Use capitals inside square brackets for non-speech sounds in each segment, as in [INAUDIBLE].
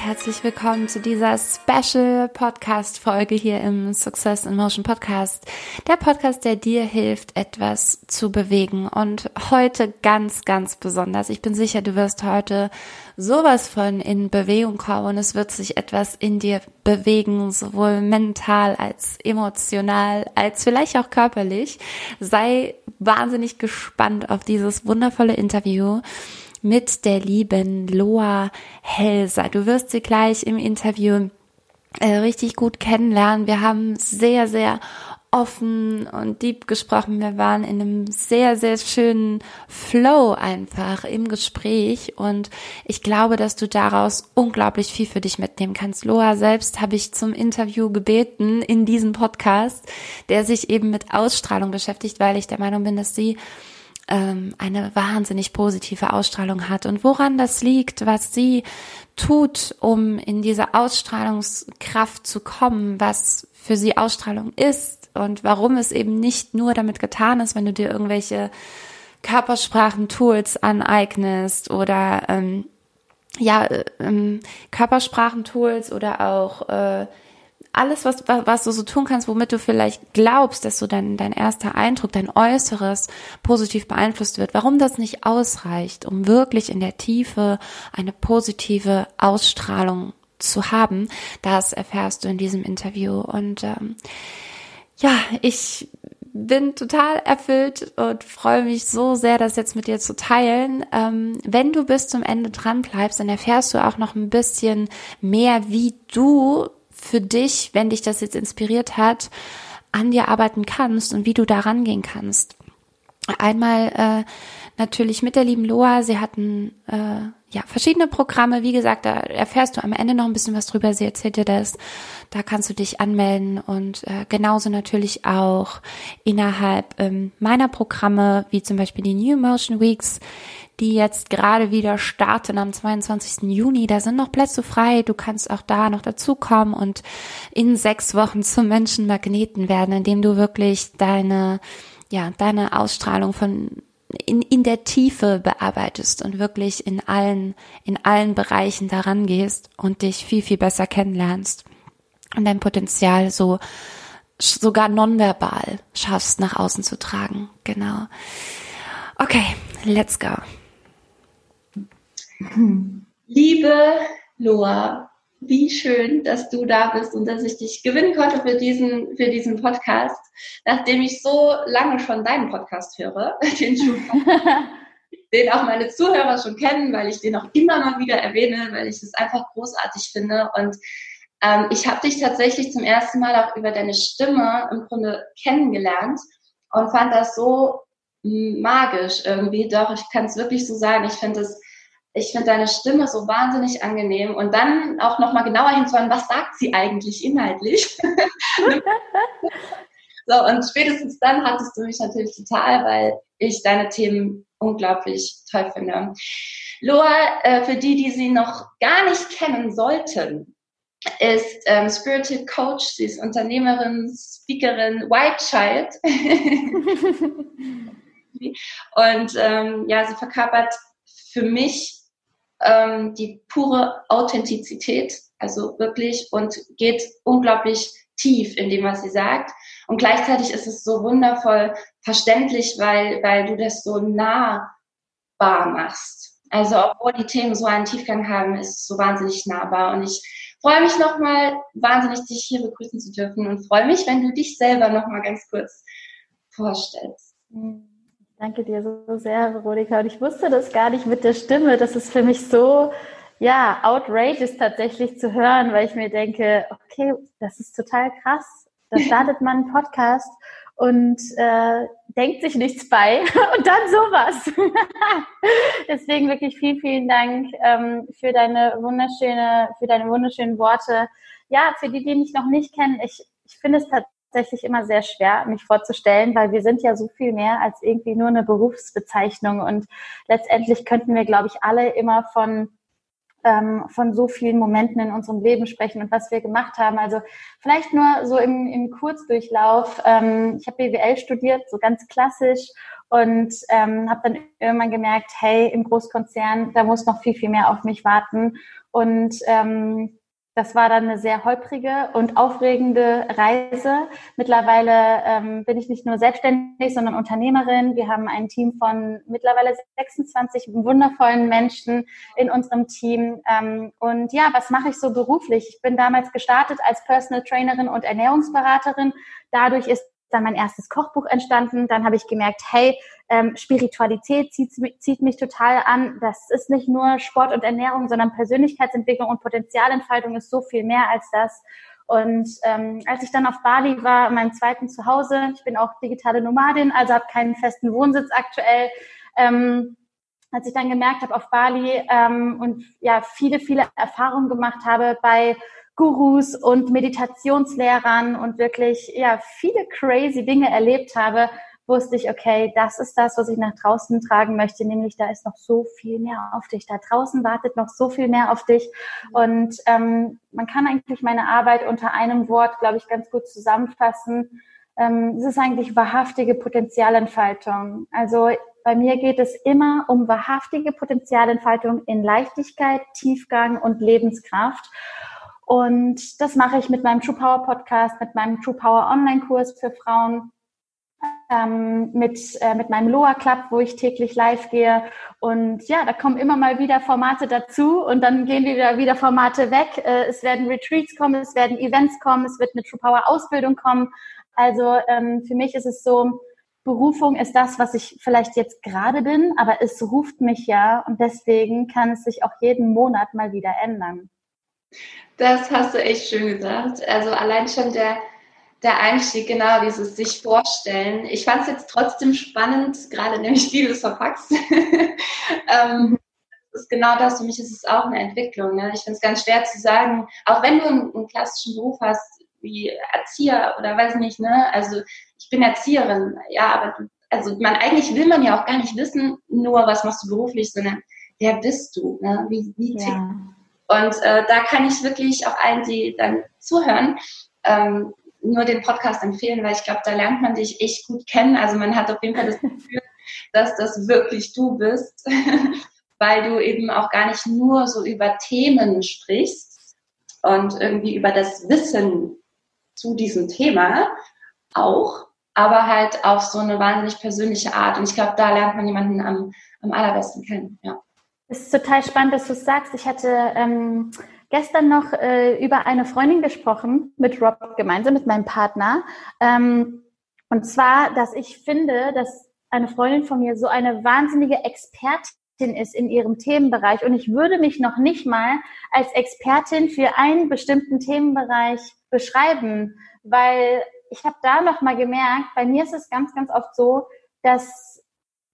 Herzlich willkommen zu dieser Special Podcast Folge hier im Success in Motion Podcast. Der Podcast, der dir hilft, etwas zu bewegen und heute ganz, ganz besonders. Ich bin sicher, du wirst heute sowas von in Bewegung kommen und es wird sich etwas in dir bewegen, sowohl mental als emotional, als vielleicht auch körperlich. Sei wahnsinnig gespannt auf dieses wundervolle Interview mit der lieben Loa Helser. Du wirst sie gleich im Interview äh, richtig gut kennenlernen. Wir haben sehr, sehr offen und deep gesprochen. Wir waren in einem sehr, sehr schönen Flow einfach im Gespräch und ich glaube, dass du daraus unglaublich viel für dich mitnehmen kannst. Loa selbst habe ich zum Interview gebeten in diesem Podcast, der sich eben mit Ausstrahlung beschäftigt, weil ich der Meinung bin, dass sie ähm, eine wahnsinnig positive Ausstrahlung hat. Und woran das liegt, was sie tut, um in diese Ausstrahlungskraft zu kommen, was für sie Ausstrahlung ist und warum es eben nicht nur damit getan ist, wenn du dir irgendwelche Körpersprachen-Tools aneignest oder ähm, ja, äh, ähm, Körpersprachentools oder auch äh, alles, was, was du so tun kannst, womit du vielleicht glaubst, dass so dein, dein erster Eindruck, dein Äußeres positiv beeinflusst wird, warum das nicht ausreicht, um wirklich in der Tiefe eine positive Ausstrahlung zu haben, das erfährst du in diesem Interview. Und ähm, ja, ich bin total erfüllt und freue mich so sehr, das jetzt mit dir zu teilen. Ähm, wenn du bis zum Ende dran bleibst, dann erfährst du auch noch ein bisschen mehr, wie du für dich, wenn dich das jetzt inspiriert hat, an dir arbeiten kannst und wie du da rangehen kannst. Einmal äh, natürlich mit der lieben Loa. Sie hatten äh, ja verschiedene Programme. Wie gesagt, da erfährst du am Ende noch ein bisschen was drüber. Sie erzählt dir das. Da kannst du dich anmelden und äh, genauso natürlich auch innerhalb ähm, meiner Programme, wie zum Beispiel die New Motion Weeks, die jetzt gerade wieder starten am 22. Juni. Da sind noch Plätze frei. Du kannst auch da noch dazukommen und in sechs Wochen zum Menschenmagneten werden, indem du wirklich deine, ja, deine Ausstrahlung von in, in der Tiefe bearbeitest und wirklich in allen, in allen Bereichen daran gehst und dich viel, viel besser kennenlernst und dein Potenzial so sogar nonverbal schaffst, nach außen zu tragen. Genau. Okay, let's go. Liebe Loa, wie schön, dass du da bist und dass ich dich gewinnen konnte für diesen, für diesen Podcast, nachdem ich so lange schon deinen Podcast höre, [LAUGHS] den, schon, [LAUGHS] den auch meine Zuhörer schon kennen, weil ich den auch immer mal wieder erwähne, weil ich es einfach großartig finde. Und ähm, ich habe dich tatsächlich zum ersten Mal auch über deine Stimme im Grunde kennengelernt und fand das so magisch irgendwie. Doch, ich kann es wirklich so sagen. Ich finde es ich finde deine Stimme so wahnsinnig angenehm und dann auch nochmal genauer hinzuhören, was sagt sie eigentlich inhaltlich? [LAUGHS] so, und spätestens dann hattest du mich natürlich total, weil ich deine Themen unglaublich toll finde. Loa, äh, für die, die sie noch gar nicht kennen sollten, ist ähm, Spiritual Coach, sie ist Unternehmerin, Speakerin, White Child. [LAUGHS] und ähm, ja, sie verkörpert für mich ähm, die pure Authentizität, also wirklich und geht unglaublich tief in dem, was sie sagt. Und gleichzeitig ist es so wundervoll verständlich, weil, weil du das so nahbar machst. Also obwohl die Themen so einen Tiefgang haben, ist es so wahnsinnig nahbar. Und ich freue mich nochmal wahnsinnig, dich hier begrüßen zu dürfen und freue mich, wenn du dich selber nochmal ganz kurz vorstellst. Danke dir so sehr, Veronika. Und ich wusste das gar nicht mit der Stimme. Das ist für mich so, ja, outrageous tatsächlich zu hören, weil ich mir denke, okay, das ist total krass. Da [LAUGHS] startet man einen Podcast und äh, denkt sich nichts bei [LAUGHS] und dann sowas. [LAUGHS] Deswegen wirklich vielen, vielen Dank ähm, für deine wunderschöne, für deine wunderschönen Worte. Ja, für die, die mich noch nicht kennen, ich, ich finde es tatsächlich immer sehr schwer, mich vorzustellen, weil wir sind ja so viel mehr als irgendwie nur eine Berufsbezeichnung. Und letztendlich könnten wir, glaube ich, alle immer von ähm, von so vielen Momenten in unserem Leben sprechen und was wir gemacht haben. Also vielleicht nur so im, im Kurzdurchlauf. Ähm, ich habe BWL studiert, so ganz klassisch und ähm, habe dann irgendwann gemerkt, hey, im Großkonzern, da muss noch viel, viel mehr auf mich warten. Und ähm, das war dann eine sehr holprige und aufregende Reise. Mittlerweile ähm, bin ich nicht nur selbstständig, sondern Unternehmerin. Wir haben ein Team von mittlerweile 26 wundervollen Menschen in unserem Team. Ähm, und ja, was mache ich so beruflich? Ich bin damals gestartet als Personal Trainerin und Ernährungsberaterin. Dadurch ist dann mein erstes Kochbuch entstanden. Dann habe ich gemerkt, hey, ähm, Spiritualität zieht, zieht mich total an. Das ist nicht nur Sport und Ernährung, sondern Persönlichkeitsentwicklung und Potenzialentfaltung ist so viel mehr als das. Und ähm, als ich dann auf Bali war, in meinem zweiten Zuhause, ich bin auch digitale Nomadin, also habe keinen festen Wohnsitz aktuell, ähm, als ich dann gemerkt habe auf Bali ähm, und ja viele, viele Erfahrungen gemacht habe bei Gurus und Meditationslehrern und wirklich ja viele crazy Dinge erlebt habe, wusste ich, okay, das ist das, was ich nach draußen tragen möchte, nämlich da ist noch so viel mehr auf dich. Da draußen wartet noch so viel mehr auf dich. Und ähm, man kann eigentlich meine Arbeit unter einem Wort, glaube ich, ganz gut zusammenfassen. Ähm, es ist eigentlich wahrhaftige Potenzialentfaltung. Also bei mir geht es immer um wahrhaftige Potenzialentfaltung in Leichtigkeit, Tiefgang und Lebenskraft. Und das mache ich mit meinem True Power Podcast, mit meinem True Power Online Kurs für Frauen, ähm, mit, äh, mit meinem Loa Club, wo ich täglich live gehe. Und ja, da kommen immer mal wieder Formate dazu und dann gehen wieder, wieder Formate weg. Äh, es werden Retreats kommen, es werden Events kommen, es wird eine True Power Ausbildung kommen. Also ähm, für mich ist es so, Berufung ist das, was ich vielleicht jetzt gerade bin, aber es ruft mich ja und deswegen kann es sich auch jeden Monat mal wieder ändern. Das hast du echt schön gesagt. Also allein schon der, der Einstieg, genau, dieses sich vorstellen. Ich fand es jetzt trotzdem spannend, gerade nämlich wie du es verpackst. [LAUGHS] ähm, das ist genau das, für mich ist es auch eine Entwicklung. Ne? Ich finde es ganz schwer zu sagen, auch wenn du einen, einen, klassischen Beruf hast, wie Erzieher oder weiß nicht, ne? Also ich bin Erzieherin, ja, aber also man eigentlich will man ja auch gar nicht wissen, nur was machst du beruflich, sondern wer bist du, ne? Wie, wie ja. Und äh, da kann ich wirklich auch allen, die dann zuhören, ähm, nur den Podcast empfehlen, weil ich glaube, da lernt man dich echt gut kennen. Also man hat auf jeden Fall das Gefühl, [LAUGHS] dass das wirklich du bist, [LAUGHS] weil du eben auch gar nicht nur so über Themen sprichst und irgendwie über das Wissen zu diesem Thema auch, aber halt auf so eine wahnsinnig persönliche Art. Und ich glaube, da lernt man jemanden am, am allerbesten kennen. Ja. Es ist total spannend, dass du es sagst. Ich hatte ähm, gestern noch äh, über eine Freundin gesprochen, mit Rob gemeinsam, mit meinem Partner. Ähm, und zwar, dass ich finde, dass eine Freundin von mir so eine wahnsinnige Expertin ist in ihrem Themenbereich. Und ich würde mich noch nicht mal als Expertin für einen bestimmten Themenbereich beschreiben, weil ich habe da noch mal gemerkt, bei mir ist es ganz, ganz oft so, dass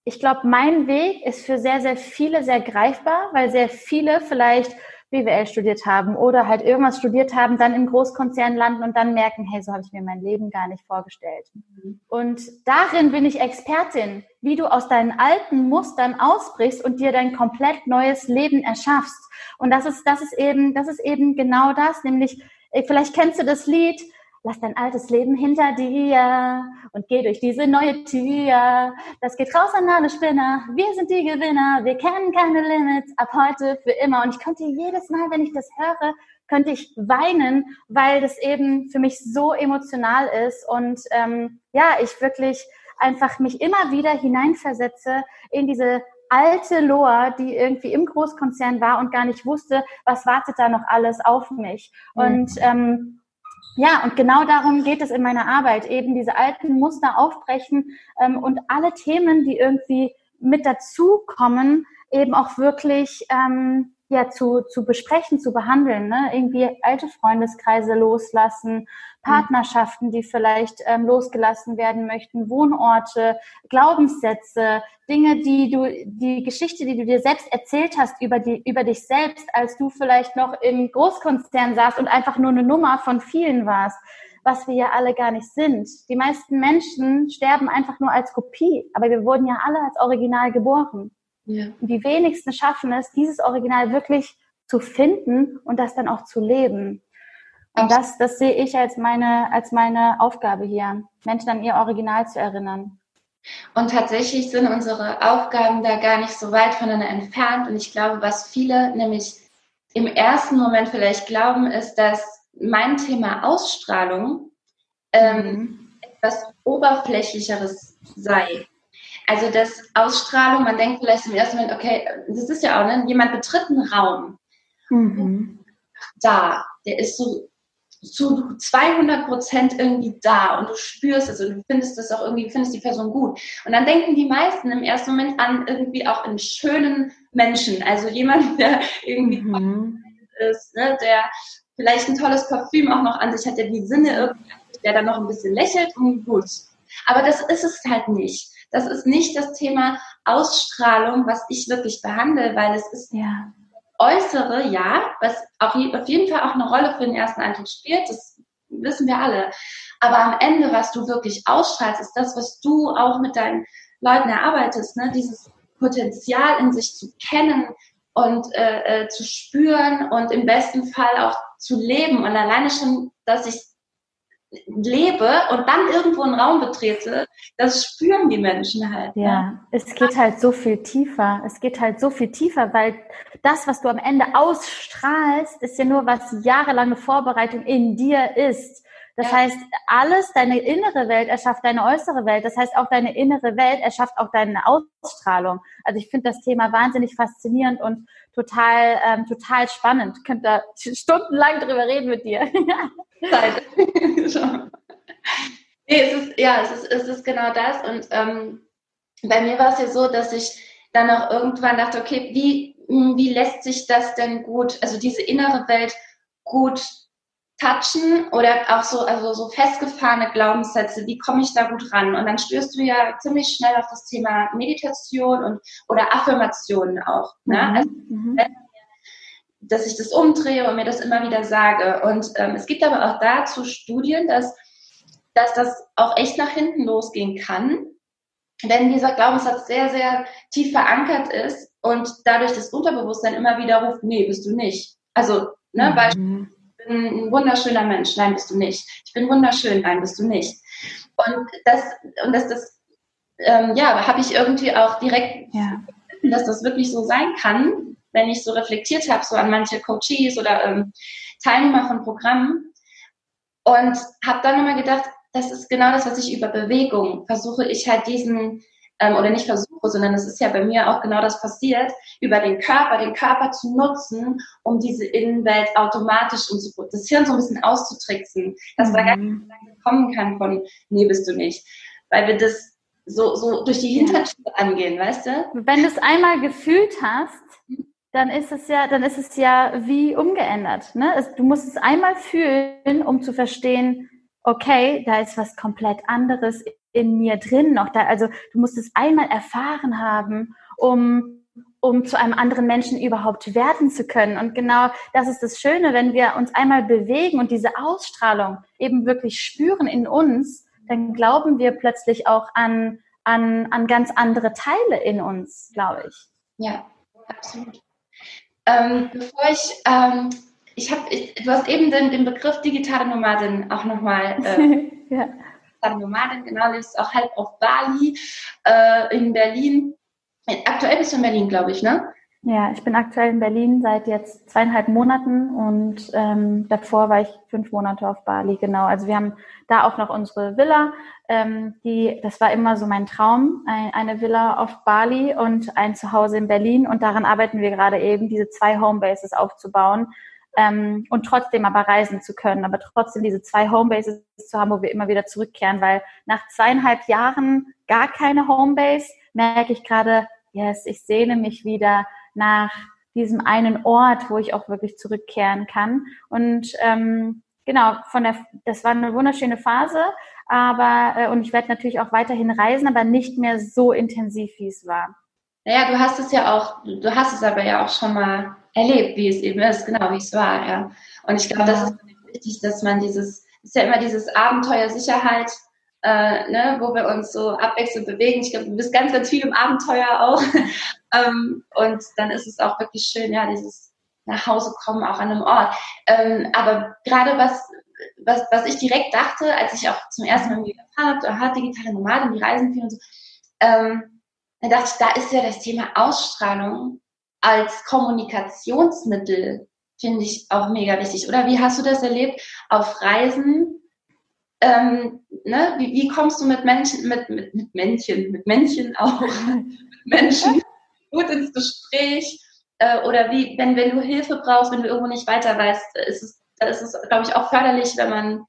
ich glaube, mein Weg ist für sehr, sehr viele sehr greifbar, weil sehr viele vielleicht BWL studiert haben oder halt irgendwas studiert haben, dann im Großkonzern landen und dann merken, hey, so habe ich mir mein Leben gar nicht vorgestellt. Mhm. Und darin bin ich Expertin, wie du aus deinen alten Mustern ausbrichst und dir dein komplett neues Leben erschaffst. Und das ist, das ist eben, das ist eben genau das, nämlich, vielleicht kennst du das Lied, Lass dein altes Leben hinter dir und geh durch diese neue Tür. Das geht raus an alle Spinner. Wir sind die Gewinner. Wir kennen keine Limits. Ab heute für immer. Und ich könnte jedes Mal, wenn ich das höre, könnte ich weinen, weil das eben für mich so emotional ist und ähm, ja, ich wirklich einfach mich immer wieder hineinversetze in diese alte Loa, die irgendwie im Großkonzern war und gar nicht wusste, was wartet da noch alles auf mich. Mhm. Und ähm, ja, und genau darum geht es in meiner Arbeit, eben diese alten Muster aufbrechen ähm, und alle Themen, die irgendwie mit dazukommen, eben auch wirklich ähm, ja zu, zu besprechen, zu behandeln. Ne? Irgendwie alte Freundeskreise loslassen, Partnerschaften, die vielleicht ähm, losgelassen werden möchten, Wohnorte, Glaubenssätze, Dinge, die du, die Geschichte, die du dir selbst erzählt hast über die, über dich selbst, als du vielleicht noch im Großkonzern saßt und einfach nur eine Nummer von vielen warst, was wir ja alle gar nicht sind. Die meisten Menschen sterben einfach nur als Kopie, aber wir wurden ja alle als Original geboren. Ja. Die wenigsten schaffen es, dieses Original wirklich zu finden und das dann auch zu leben. Und das, das sehe ich als meine, als meine Aufgabe hier, Menschen an ihr Original zu erinnern. Und tatsächlich sind unsere Aufgaben da gar nicht so weit voneinander entfernt. Und ich glaube, was viele nämlich im ersten Moment vielleicht glauben, ist, dass mein Thema Ausstrahlung ähm, mhm. etwas Oberflächlicheres sei. Also das Ausstrahlung, man denkt vielleicht im ersten Moment, okay, das ist ja auch, ne, jemand betritt einen Raum. Mhm. Da, der ist so zu 200 Prozent irgendwie da und du spürst es und du findest es auch irgendwie, findest die Person gut. Und dann denken die meisten im ersten Moment an irgendwie auch einen schönen Menschen, also jemand, der irgendwie mhm. ist, ne, der vielleicht ein tolles Parfüm auch noch an sich hat, der die Sinne irgendwie, der dann noch ein bisschen lächelt und gut. Aber das ist es halt nicht. Das ist nicht das Thema Ausstrahlung, was ich wirklich behandle, weil es ist ja. Äußere, ja, was auch auf jeden Fall auch eine Rolle für den ersten Eindruck spielt, das wissen wir alle. Aber am Ende, was du wirklich ausstrahlst, ist das, was du auch mit deinen Leuten erarbeitest, ne? dieses Potenzial in sich zu kennen und äh, äh, zu spüren und im besten Fall auch zu leben. Und alleine schon, dass ich lebe und dann irgendwo einen Raum betrete, das spüren die Menschen halt. Ne? Ja, es geht halt so viel tiefer. Es geht halt so viel tiefer, weil das, was du am Ende ausstrahlst, ist ja nur, was jahrelange Vorbereitung in dir ist. Das ja. heißt, alles, deine innere Welt erschafft deine äußere Welt. Das heißt, auch deine innere Welt erschafft auch deine Ausstrahlung. Also ich finde das Thema wahnsinnig faszinierend und total, ähm, total spannend. Ich könnte da stundenlang drüber reden mit dir. [LAUGHS] Zeit. [LAUGHS] nee, es ist, ja, es ist, es ist genau das. Und ähm, bei mir war es ja so, dass ich dann auch irgendwann dachte, okay, wie, wie lässt sich das denn gut, also diese innere Welt gut touchen oder auch so, also so festgefahrene Glaubenssätze, wie komme ich da gut ran? Und dann stößt du ja ziemlich schnell auf das Thema Meditation und oder Affirmationen auch. Ne? Mhm. Also, mhm. dass ich das umdrehe und mir das immer wieder sage. Und ähm, es gibt aber auch dazu Studien, dass, dass das auch echt nach hinten losgehen kann, wenn dieser Glaubenssatz sehr, sehr tief verankert ist und dadurch das Unterbewusstsein immer wieder ruft, nee, bist du nicht. Also, ne, mhm. Beispiel, bin ein wunderschöner Mensch, nein, bist du nicht. Ich bin wunderschön, nein, bist du nicht. Und das, und das, das ähm, ja, habe ich irgendwie auch direkt, ja. dass das wirklich so sein kann, wenn ich so reflektiert habe, so an manche Coaches oder ähm, Teilnehmer von Programmen. Und habe dann immer gedacht, das ist genau das, was ich über Bewegung versuche, ich halt diesen ähm, oder nicht versuche, sondern es ist ja bei mir auch genau das passiert, über den Körper, den Körper zu nutzen, um diese Innenwelt automatisch und so, das Hirn so ein bisschen auszutricksen, dass mhm. da gar nicht kommen kann von, nee, bist du nicht. Weil wir das so, so durch die Hintertür angehen, weißt du? Wenn du es einmal gefühlt hast, dann ist es ja, dann ist es ja wie umgeändert. Ne? du musst es einmal fühlen, um zu verstehen, okay, da ist was komplett anderes in mir drin noch da. Also du musst es einmal erfahren haben, um um zu einem anderen Menschen überhaupt werden zu können. Und genau das ist das Schöne, wenn wir uns einmal bewegen und diese Ausstrahlung eben wirklich spüren in uns, dann glauben wir plötzlich auch an, an, an ganz andere Teile in uns, glaube ich. Ja, absolut. Ähm, bevor ich, ähm, ich habe, du hast eben den, den Begriff digitale Nomadin auch nochmal äh, [LAUGHS] ja. Nomadin, genau, lebst auch halb auf Bali, äh, in Berlin. Aktuell bist du in Berlin, glaube ich, ne? Ja, ich bin aktuell in Berlin seit jetzt zweieinhalb Monaten und ähm, davor war ich fünf Monate auf Bali, genau. Also wir haben da auch noch unsere Villa. Ähm, die, das war immer so mein Traum, ein, eine Villa auf Bali und ein Zuhause in Berlin. Und daran arbeiten wir gerade eben, diese zwei Homebases aufzubauen ähm, und trotzdem aber reisen zu können, aber trotzdem diese zwei Homebases zu haben, wo wir immer wieder zurückkehren, weil nach zweieinhalb Jahren gar keine Homebase merke ich gerade, yes, ich sehne mich wieder nach diesem einen Ort, wo ich auch wirklich zurückkehren kann. Und ähm, genau, von der, das war eine wunderschöne Phase, aber äh, und ich werde natürlich auch weiterhin reisen, aber nicht mehr so intensiv, wie es war. Naja, du hast es ja auch, du hast es aber ja auch schon mal erlebt, wie es eben ist, genau wie es war, ja. Und ich glaube, das ist wichtig, dass man dieses, ist ja immer dieses Abenteuer Sicherheit, äh, ne, wo wir uns so abwechselnd bewegen. Ich glaube, du bist ganz, ganz viel im Abenteuer auch. [LAUGHS] ähm, und dann ist es auch wirklich schön, ja, dieses nach Hause kommen, auch an einem Ort. Ähm, aber gerade was, was, was ich direkt dachte, als ich auch zum ersten Mal mit erfahren habe, aha, digitale Nomaden, die reisen viel und so, ähm, da dachte ich, da ist ja das Thema Ausstrahlung als Kommunikationsmittel, finde ich auch mega wichtig. Oder wie hast du das erlebt auf Reisen? Ähm, ne? wie, wie kommst du mit Menschen, mit, mit, mit Männchen, mit Männchen auch, [LAUGHS] mit Menschen gut ins Gespräch? Äh, oder wie, wenn, wenn du Hilfe brauchst, wenn du irgendwo nicht weiter weißt, ist es, da ist es, glaube ich, auch förderlich, wenn man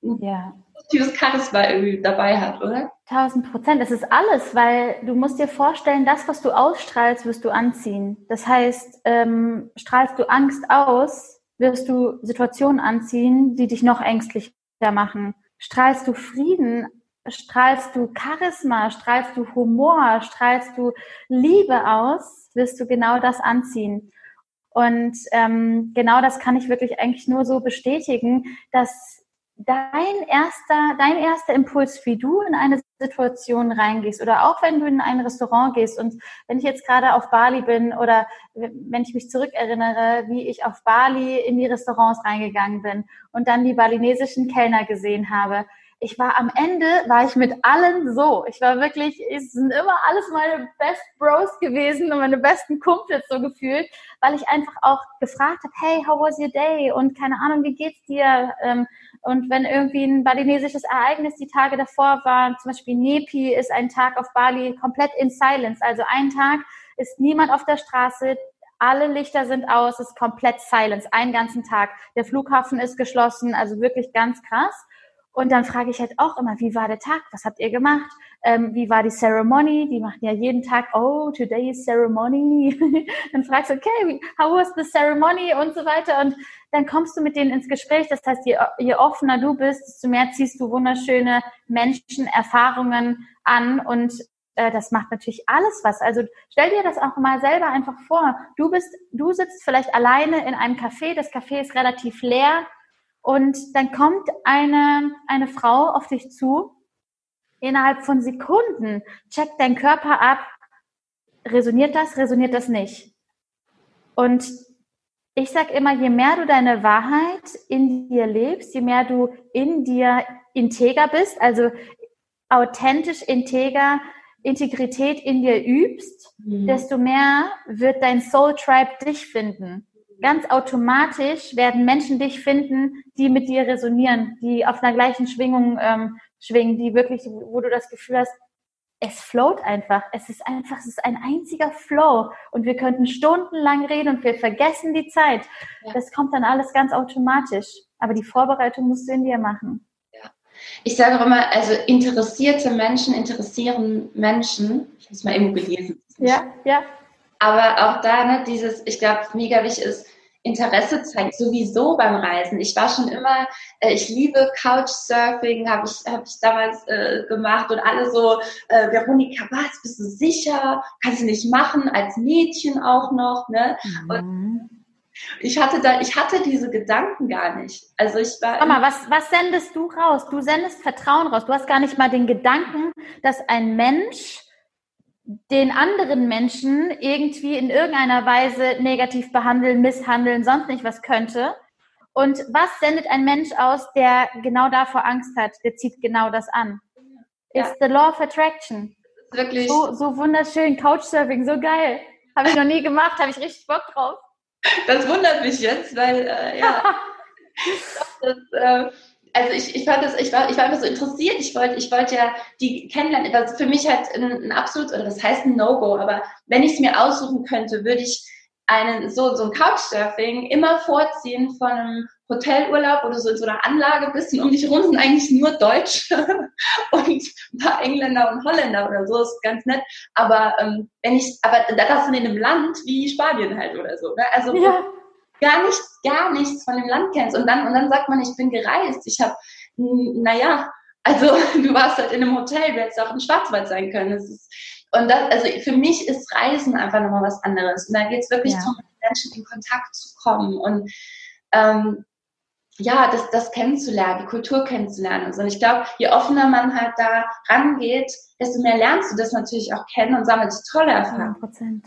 ja. Positives Charisma irgendwie dabei hat, oder? Tausend Prozent. Es ist alles, weil du musst dir vorstellen, das, was du ausstrahlst, wirst du anziehen. Das heißt, ähm, strahlst du Angst aus, wirst du Situationen anziehen, die dich noch ängstlicher machen. Strahlst du Frieden, strahlst du Charisma, strahlst du Humor, strahlst du Liebe aus, wirst du genau das anziehen. Und ähm, genau das kann ich wirklich eigentlich nur so bestätigen, dass dein erster, dein erster Impuls, wie du in eine Situation reingehst oder auch wenn du in ein Restaurant gehst und wenn ich jetzt gerade auf Bali bin oder wenn ich mich zurückerinnere, wie ich auf Bali in die Restaurants reingegangen bin und dann die balinesischen Kellner gesehen habe, ich war am Ende, war ich mit allen so. Ich war wirklich, es sind immer alles meine Best Bros gewesen und meine besten Kumpels so gefühlt, weil ich einfach auch gefragt habe, hey, how was your day? Und keine Ahnung, wie geht's dir? Ähm, und wenn irgendwie ein balinesisches Ereignis die Tage davor war, zum Beispiel Nepi ist ein Tag auf Bali komplett in Silence. Also ein Tag ist niemand auf der Straße, alle Lichter sind aus, es ist komplett Silence, einen ganzen Tag. Der Flughafen ist geschlossen, also wirklich ganz krass. Und dann frage ich halt auch immer, wie war der Tag? Was habt ihr gemacht? Ähm, wie war die Ceremony? Die machen ja jeden Tag, oh, today is ceremony. [LAUGHS] dann fragst du, okay, how was the ceremony und so weiter. Und dann kommst du mit denen ins Gespräch. Das heißt, je, je offener du bist, desto mehr ziehst du wunderschöne Menschen, Erfahrungen an und äh, das macht natürlich alles was. Also stell dir das auch mal selber einfach vor. Du bist, du sitzt vielleicht alleine in einem Café. Das Café ist relativ leer und dann kommt eine, eine Frau auf dich zu, innerhalb von Sekunden checkt dein Körper ab, resoniert das, resoniert das nicht. Und ich sage immer, je mehr du deine Wahrheit in dir lebst, je mehr du in dir integer bist, also authentisch, integer, Integrität in dir übst, mhm. desto mehr wird dein Soul Tribe dich finden ganz automatisch werden Menschen dich finden, die mit dir resonieren, die auf einer gleichen Schwingung ähm, schwingen, die wirklich, wo du das Gefühl hast, es float einfach. Es ist einfach, es ist ein einziger Flow. Und wir könnten stundenlang reden und wir vergessen die Zeit. Ja. Das kommt dann alles ganz automatisch. Aber die Vorbereitung musst du in dir machen. Ja. Ich sage auch immer, also interessierte Menschen interessieren Menschen. Ich es mal irgendwo gelesen. Ja, ja. Aber auch da, ne, dieses, ich glaube, mega wichtig ist, Interesse zeigt sowieso beim Reisen. Ich war schon immer, äh, ich liebe Couchsurfing, habe ich, hab ich damals äh, gemacht und alle so, äh, Veronika, was, bist du sicher? Kannst du nicht machen, als Mädchen auch noch, ne? Mhm. Und ich hatte da, ich hatte diese Gedanken gar nicht. Also ich war. Mama, was, was sendest du raus? Du sendest Vertrauen raus. Du hast gar nicht mal den Gedanken, dass ein Mensch den anderen Menschen irgendwie in irgendeiner Weise negativ behandeln, misshandeln, sonst nicht was könnte. Und was sendet ein Mensch aus, der genau davor Angst hat? Der zieht genau das an. Ja. It's the law of attraction. Wirklich. So, so wunderschön. Couchsurfing, so geil. Habe ich noch nie gemacht, habe ich richtig Bock drauf. Das wundert mich jetzt, weil, äh, ja. [LAUGHS] das, äh, also ich, ich fand das, ich war, ich war einfach so interessiert. Ich wollte, ich wollte ja die kennenlernen. Das ist für mich halt ein, ein absolut, oder das heißt ein No-Go, aber wenn ich es mir aussuchen könnte, würde ich einen, so, so ein Couchsurfing immer vorziehen von einem Hotelurlaub, wo du so in so einer Anlage bist und um dich rum sind eigentlich nur Deutsche [LAUGHS] und ein paar Engländer und Holländer oder so, ist ganz nett. Aber ähm, wenn ich, aber das in einem Land wie Spanien halt oder so. Ne? Also ja gar nichts, gar nichts von dem Land kennst. Und dann, und dann sagt man, ich bin gereist. Ich habe, naja, also [LAUGHS] du warst halt in einem Hotel, du hättest auch im Schwarzwald sein können. Das ist, und das, also für mich ist Reisen einfach nochmal was anderes. Und da geht es wirklich ja. darum, mit Menschen in Kontakt zu kommen und ähm, ja, das, das kennenzulernen, die Kultur kennenzulernen und so. Und ich glaube, je offener man halt da rangeht, desto mehr lernst du das natürlich auch kennen und sammelst tolle Erfahrungen. 100%.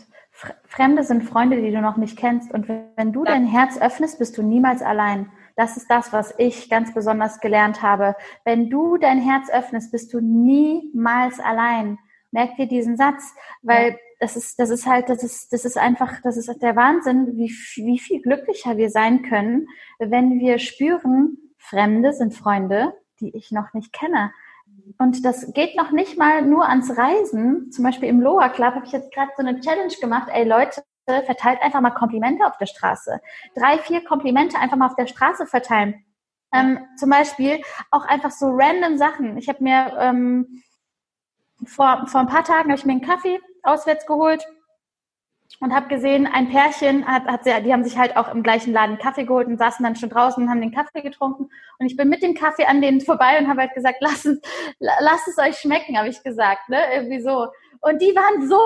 Fremde sind Freunde, die du noch nicht kennst. Und wenn du dein Herz öffnest, bist du niemals allein. Das ist das, was ich ganz besonders gelernt habe. Wenn du dein Herz öffnest, bist du niemals allein. Merk dir diesen Satz, weil das ist, das ist halt, das ist, das ist einfach, das ist der Wahnsinn, wie, wie viel glücklicher wir sein können, wenn wir spüren, Fremde sind Freunde, die ich noch nicht kenne. Und das geht noch nicht mal nur ans Reisen. Zum Beispiel im Loa Club habe ich jetzt gerade so eine Challenge gemacht. Ey Leute, verteilt einfach mal Komplimente auf der Straße. Drei, vier Komplimente einfach mal auf der Straße verteilen. Ähm, zum Beispiel auch einfach so random Sachen. Ich habe mir ähm, vor, vor ein paar Tagen habe ich mir einen Kaffee auswärts geholt und habe gesehen, ein Pärchen hat, hat sehr, die haben sich halt auch im gleichen Laden Kaffee geholt und saßen dann schon draußen und haben den Kaffee getrunken. Und ich bin mit dem Kaffee an denen vorbei und habe halt gesagt, lasst es, lasst es euch schmecken, habe ich gesagt, ne, irgendwie so. Und die waren so,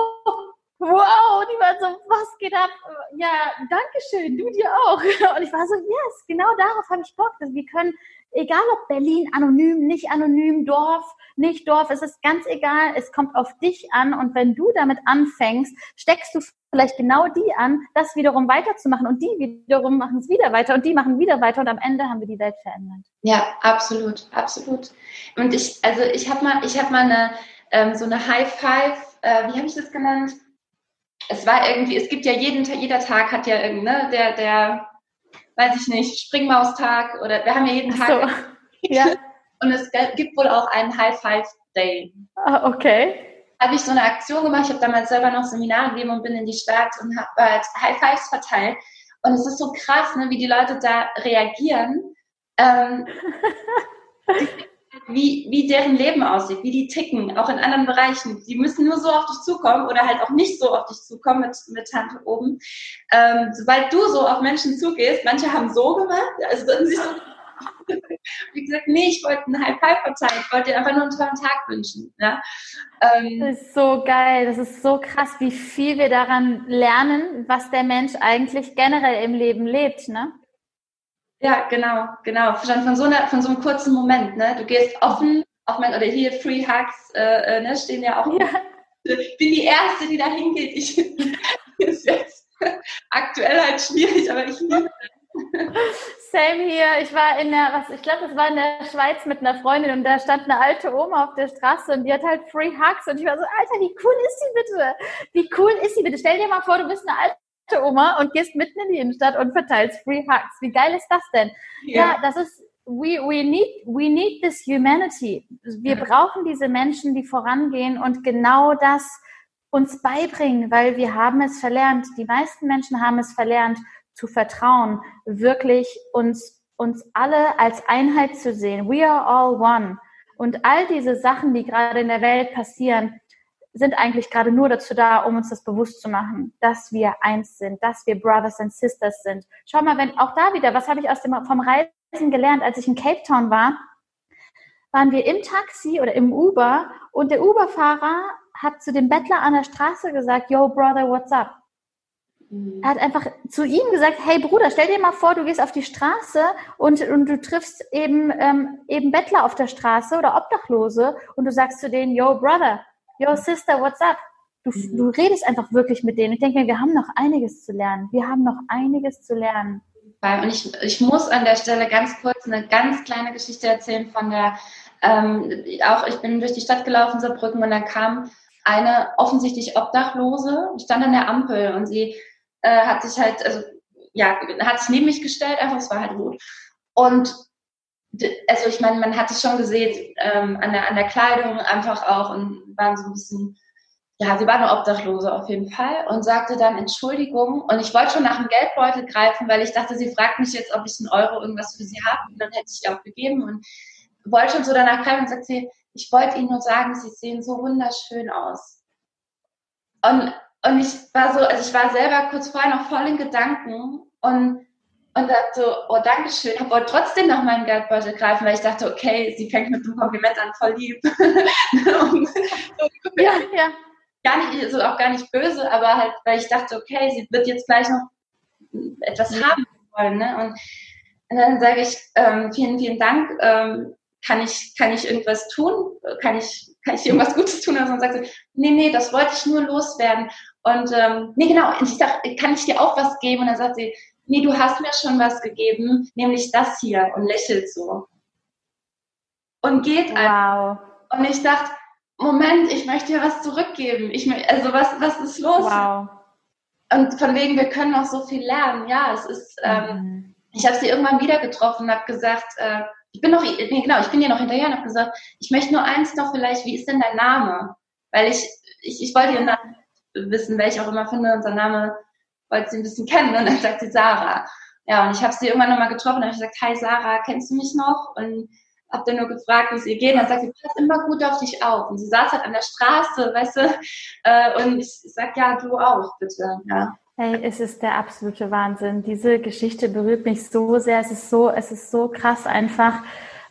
wow, die waren so, was geht ab? Ja, danke schön, du dir auch. [LAUGHS] Und ich war so, yes, genau darauf habe ich Bock. Wir können egal ob Berlin anonym, nicht anonym, Dorf, nicht Dorf, es ist ganz egal, es kommt auf dich an und wenn du damit anfängst, steckst du vielleicht genau die an, das wiederum weiterzumachen und die wiederum machen es wieder weiter und die machen wieder weiter und am Ende haben wir die Welt verändert. Ja, absolut, absolut. Und ich, also ich habe mal, ich habe mal eine ähm, so eine High Five, äh, wie habe ich das genannt? Es war irgendwie, es gibt ja jeden jeder Tag hat ja irgendwie, ne, der, der weiß ich nicht, Springmaustag oder wir haben ja jeden Tag. So. [LAUGHS] Ja. [LAUGHS] Und es gibt wohl auch einen High Five Day. Ah, okay. Habe ich so eine Aktion gemacht. Ich habe damals selber noch Seminare gegeben und bin in die Stadt und habe halt High Fives verteilt. Und es ist so krass, ne, wie die Leute da reagieren. Ähm, [LAUGHS] wie, wie deren Leben aussieht, wie die ticken, auch in anderen Bereichen. Die müssen nur so auf dich zukommen oder halt auch nicht so auf dich zukommen mit, mit Hand oben. Ähm, sobald du so auf Menschen zugehst, manche haben so gemacht, also würden sich so [LAUGHS] wie gesagt, nee, ich wollte einen High Five verzeihen, ich wollte dir einfach nur einen tollen Tag wünschen. Ja? Ähm, das ist so geil, das ist so krass, wie viel wir daran lernen, was der Mensch eigentlich generell im Leben lebt, ne? Ja, genau, genau. Von so, einer, von so einem kurzen Moment, ne? Du gehst offen auf mein, oder hier Free Hugs, äh, äh, ne, stehen ja auch. Ja. Ich bin die Erste, die da hingeht. Ich, [LAUGHS] ist jetzt aktuell halt schwierig, aber ich liebe Same hier. Ich war in der, was, ich glaube, das war in der Schweiz mit einer Freundin und da stand eine alte Oma auf der Straße und die hat halt Free Hugs und ich war so, Alter, wie cool ist sie bitte? Wie cool ist sie bitte? Stell dir mal vor, du bist eine alte Oma und gehst mitten in die Innenstadt und verteilst Free Hugs. Wie geil ist das denn? Ja, ja das ist, we, we, need, we need this humanity. Wir brauchen diese Menschen, die vorangehen und genau das uns beibringen, weil wir haben es verlernt. Die meisten Menschen haben es verlernt, zu vertrauen, wirklich uns, uns alle als Einheit zu sehen. We are all one. Und all diese Sachen, die gerade in der Welt passieren, sind eigentlich gerade nur dazu da, um uns das bewusst zu machen, dass wir eins sind, dass wir Brothers and Sisters sind. Schau mal, wenn auch da wieder, was habe ich aus dem vom Reisen gelernt, als ich in Cape Town war, waren wir im Taxi oder im Uber und der Uberfahrer hat zu dem Bettler an der Straße gesagt, Yo, Brother, what's up? Mhm. Er hat einfach zu ihm gesagt, hey Bruder, stell dir mal vor, du gehst auf die Straße und, und du triffst eben, ähm, eben Bettler auf der Straße oder Obdachlose und du sagst zu denen, yo Brother, yo Sister, what's up? Du, mhm. du redest einfach wirklich mit denen. Ich denke mir, wir haben noch einiges zu lernen. Wir haben noch einiges zu lernen. Und ich, ich muss an der Stelle ganz kurz eine ganz kleine Geschichte erzählen von der, ähm, auch ich bin durch die Stadt gelaufen, Saarbrücken, und da kam eine offensichtlich Obdachlose, stand an der Ampel und sie äh, hat sich halt, also ja, hat sich neben mich gestellt, einfach, es war halt rot. Und also ich meine, man hat es schon gesehen ähm, an, der, an der Kleidung einfach auch und waren so ein bisschen, ja, sie war eine Obdachlose auf jeden Fall und sagte dann Entschuldigung und ich wollte schon nach dem Geldbeutel greifen, weil ich dachte, sie fragt mich jetzt, ob ich einen Euro irgendwas für sie habe und dann hätte ich auch gegeben und wollte schon so danach greifen und sagt sie, ich wollte Ihnen nur sagen, Sie sehen so wunderschön aus. Und, und ich war so, also ich war selber kurz vorher noch voll in Gedanken und und dachte so, oh, danke schön. Ich wollte trotzdem nach meinem Geldbeutel greifen, weil ich dachte, okay, sie fängt mit einem Kompliment an, voll lieb. [LAUGHS] so, ja, ja. Gar nicht, also auch gar nicht böse, aber halt, weil ich dachte, okay, sie wird jetzt gleich noch etwas haben wollen. Ne? Und, und dann sage ich, ähm, vielen, vielen Dank. Ähm, kann ich, kann ich irgendwas tun? Kann ich, kann ich irgendwas Gutes tun? Und dann sagt sie, nee, nee, das wollte ich nur loswerden. Und ähm, nee, genau, ich sag, kann ich dir auch was geben? Und dann sagt sie, nee, du hast mir schon was gegeben, nämlich das hier und lächelt so. Und geht wow. einfach. Und ich dachte, Moment, ich möchte dir was zurückgeben. Ich also was, was ist los? Wow. Und von wegen, wir können noch so viel lernen. Ja, es ist, ähm, mhm. ich habe sie irgendwann wieder getroffen und habe gesagt, äh, ich bin noch, nee, genau, ich bin dir noch hinterher und habe gesagt, ich möchte nur eins noch vielleicht, wie ist denn dein Name? Weil ich, ich, ich wollte ihren Namen wissen, welche auch immer finde, unser Name wollte sie ein bisschen kennen und dann sagt sie Sarah. Ja, und ich habe sie irgendwann nochmal getroffen und habe gesagt, hi Sarah, kennst du mich noch? Und habe dann nur gefragt, wie es ihr geht. Und dann sagt sie, pass immer gut auf dich auf. Und sie saß halt an der Straße, weißt du, äh, und ich sag, ja, du auch, bitte. Ja. Hey, es ist der absolute Wahnsinn. Diese Geschichte berührt mich so sehr. Es ist so, es ist so krass einfach,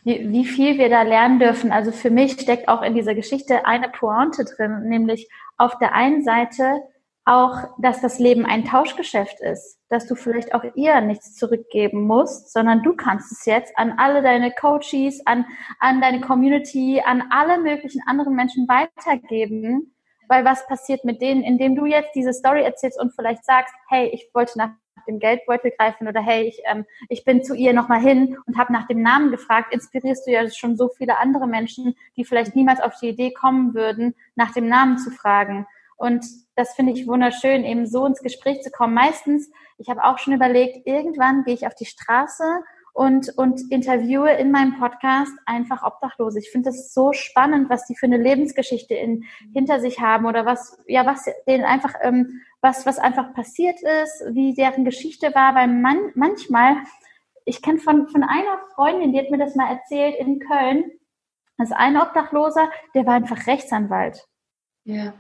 wie, wie viel wir da lernen dürfen. Also für mich steckt auch in dieser Geschichte eine Pointe drin, nämlich auf der einen Seite auch, dass das Leben ein Tauschgeschäft ist, dass du vielleicht auch ihr nichts zurückgeben musst, sondern du kannst es jetzt an alle deine Coaches, an, an deine Community, an alle möglichen anderen Menschen weitergeben. Weil was passiert mit denen, indem du jetzt diese Story erzählst und vielleicht sagst, hey, ich wollte nach dem Geldbeutel greifen oder hey, ich, ähm, ich bin zu ihr nochmal hin und habe nach dem Namen gefragt, inspirierst du ja schon so viele andere Menschen, die vielleicht niemals auf die Idee kommen würden, nach dem Namen zu fragen. Und das finde ich wunderschön, eben so ins Gespräch zu kommen. Meistens, ich habe auch schon überlegt, irgendwann gehe ich auf die Straße und, und interviewe in meinem Podcast einfach Obdachlose. Ich finde das so spannend, was die für eine Lebensgeschichte in, hinter sich haben oder was, ja, was denen einfach, ähm, was, was einfach passiert ist, wie deren Geschichte war, weil man, manchmal, ich kenne von, von einer Freundin, die hat mir das mal erzählt in Köln, das ist ein Obdachloser, der war einfach Rechtsanwalt. Ja.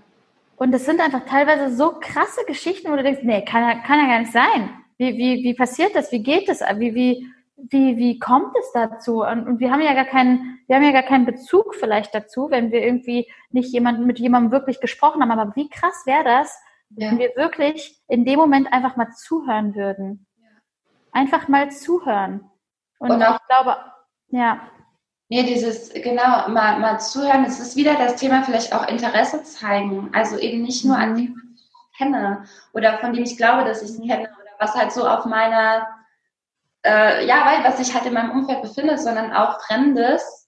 Und das sind einfach teilweise so krasse Geschichten, wo du denkst, nee, kann ja, kann ja gar nicht sein. Wie, wie, wie passiert das? Wie geht das? Wie, wie, wie, wie kommt es dazu? Und, und wir haben ja gar keinen, wir haben ja gar keinen Bezug vielleicht dazu, wenn wir irgendwie nicht jemanden mit jemandem wirklich gesprochen haben. Aber wie krass wäre das, ja. wenn wir wirklich in dem Moment einfach mal zuhören würden? Einfach mal zuhören. Und, und ich glaube, ja. Nee, dieses, genau, mal, mal zuhören. Es ist wieder das Thema vielleicht auch Interesse zeigen. Also eben nicht nur an dem, was ich kenne oder von dem ich glaube, dass ich es kenne oder was halt so auf meiner, äh, ja, weil was sich halt in meinem Umfeld befindet, sondern auch Fremdes.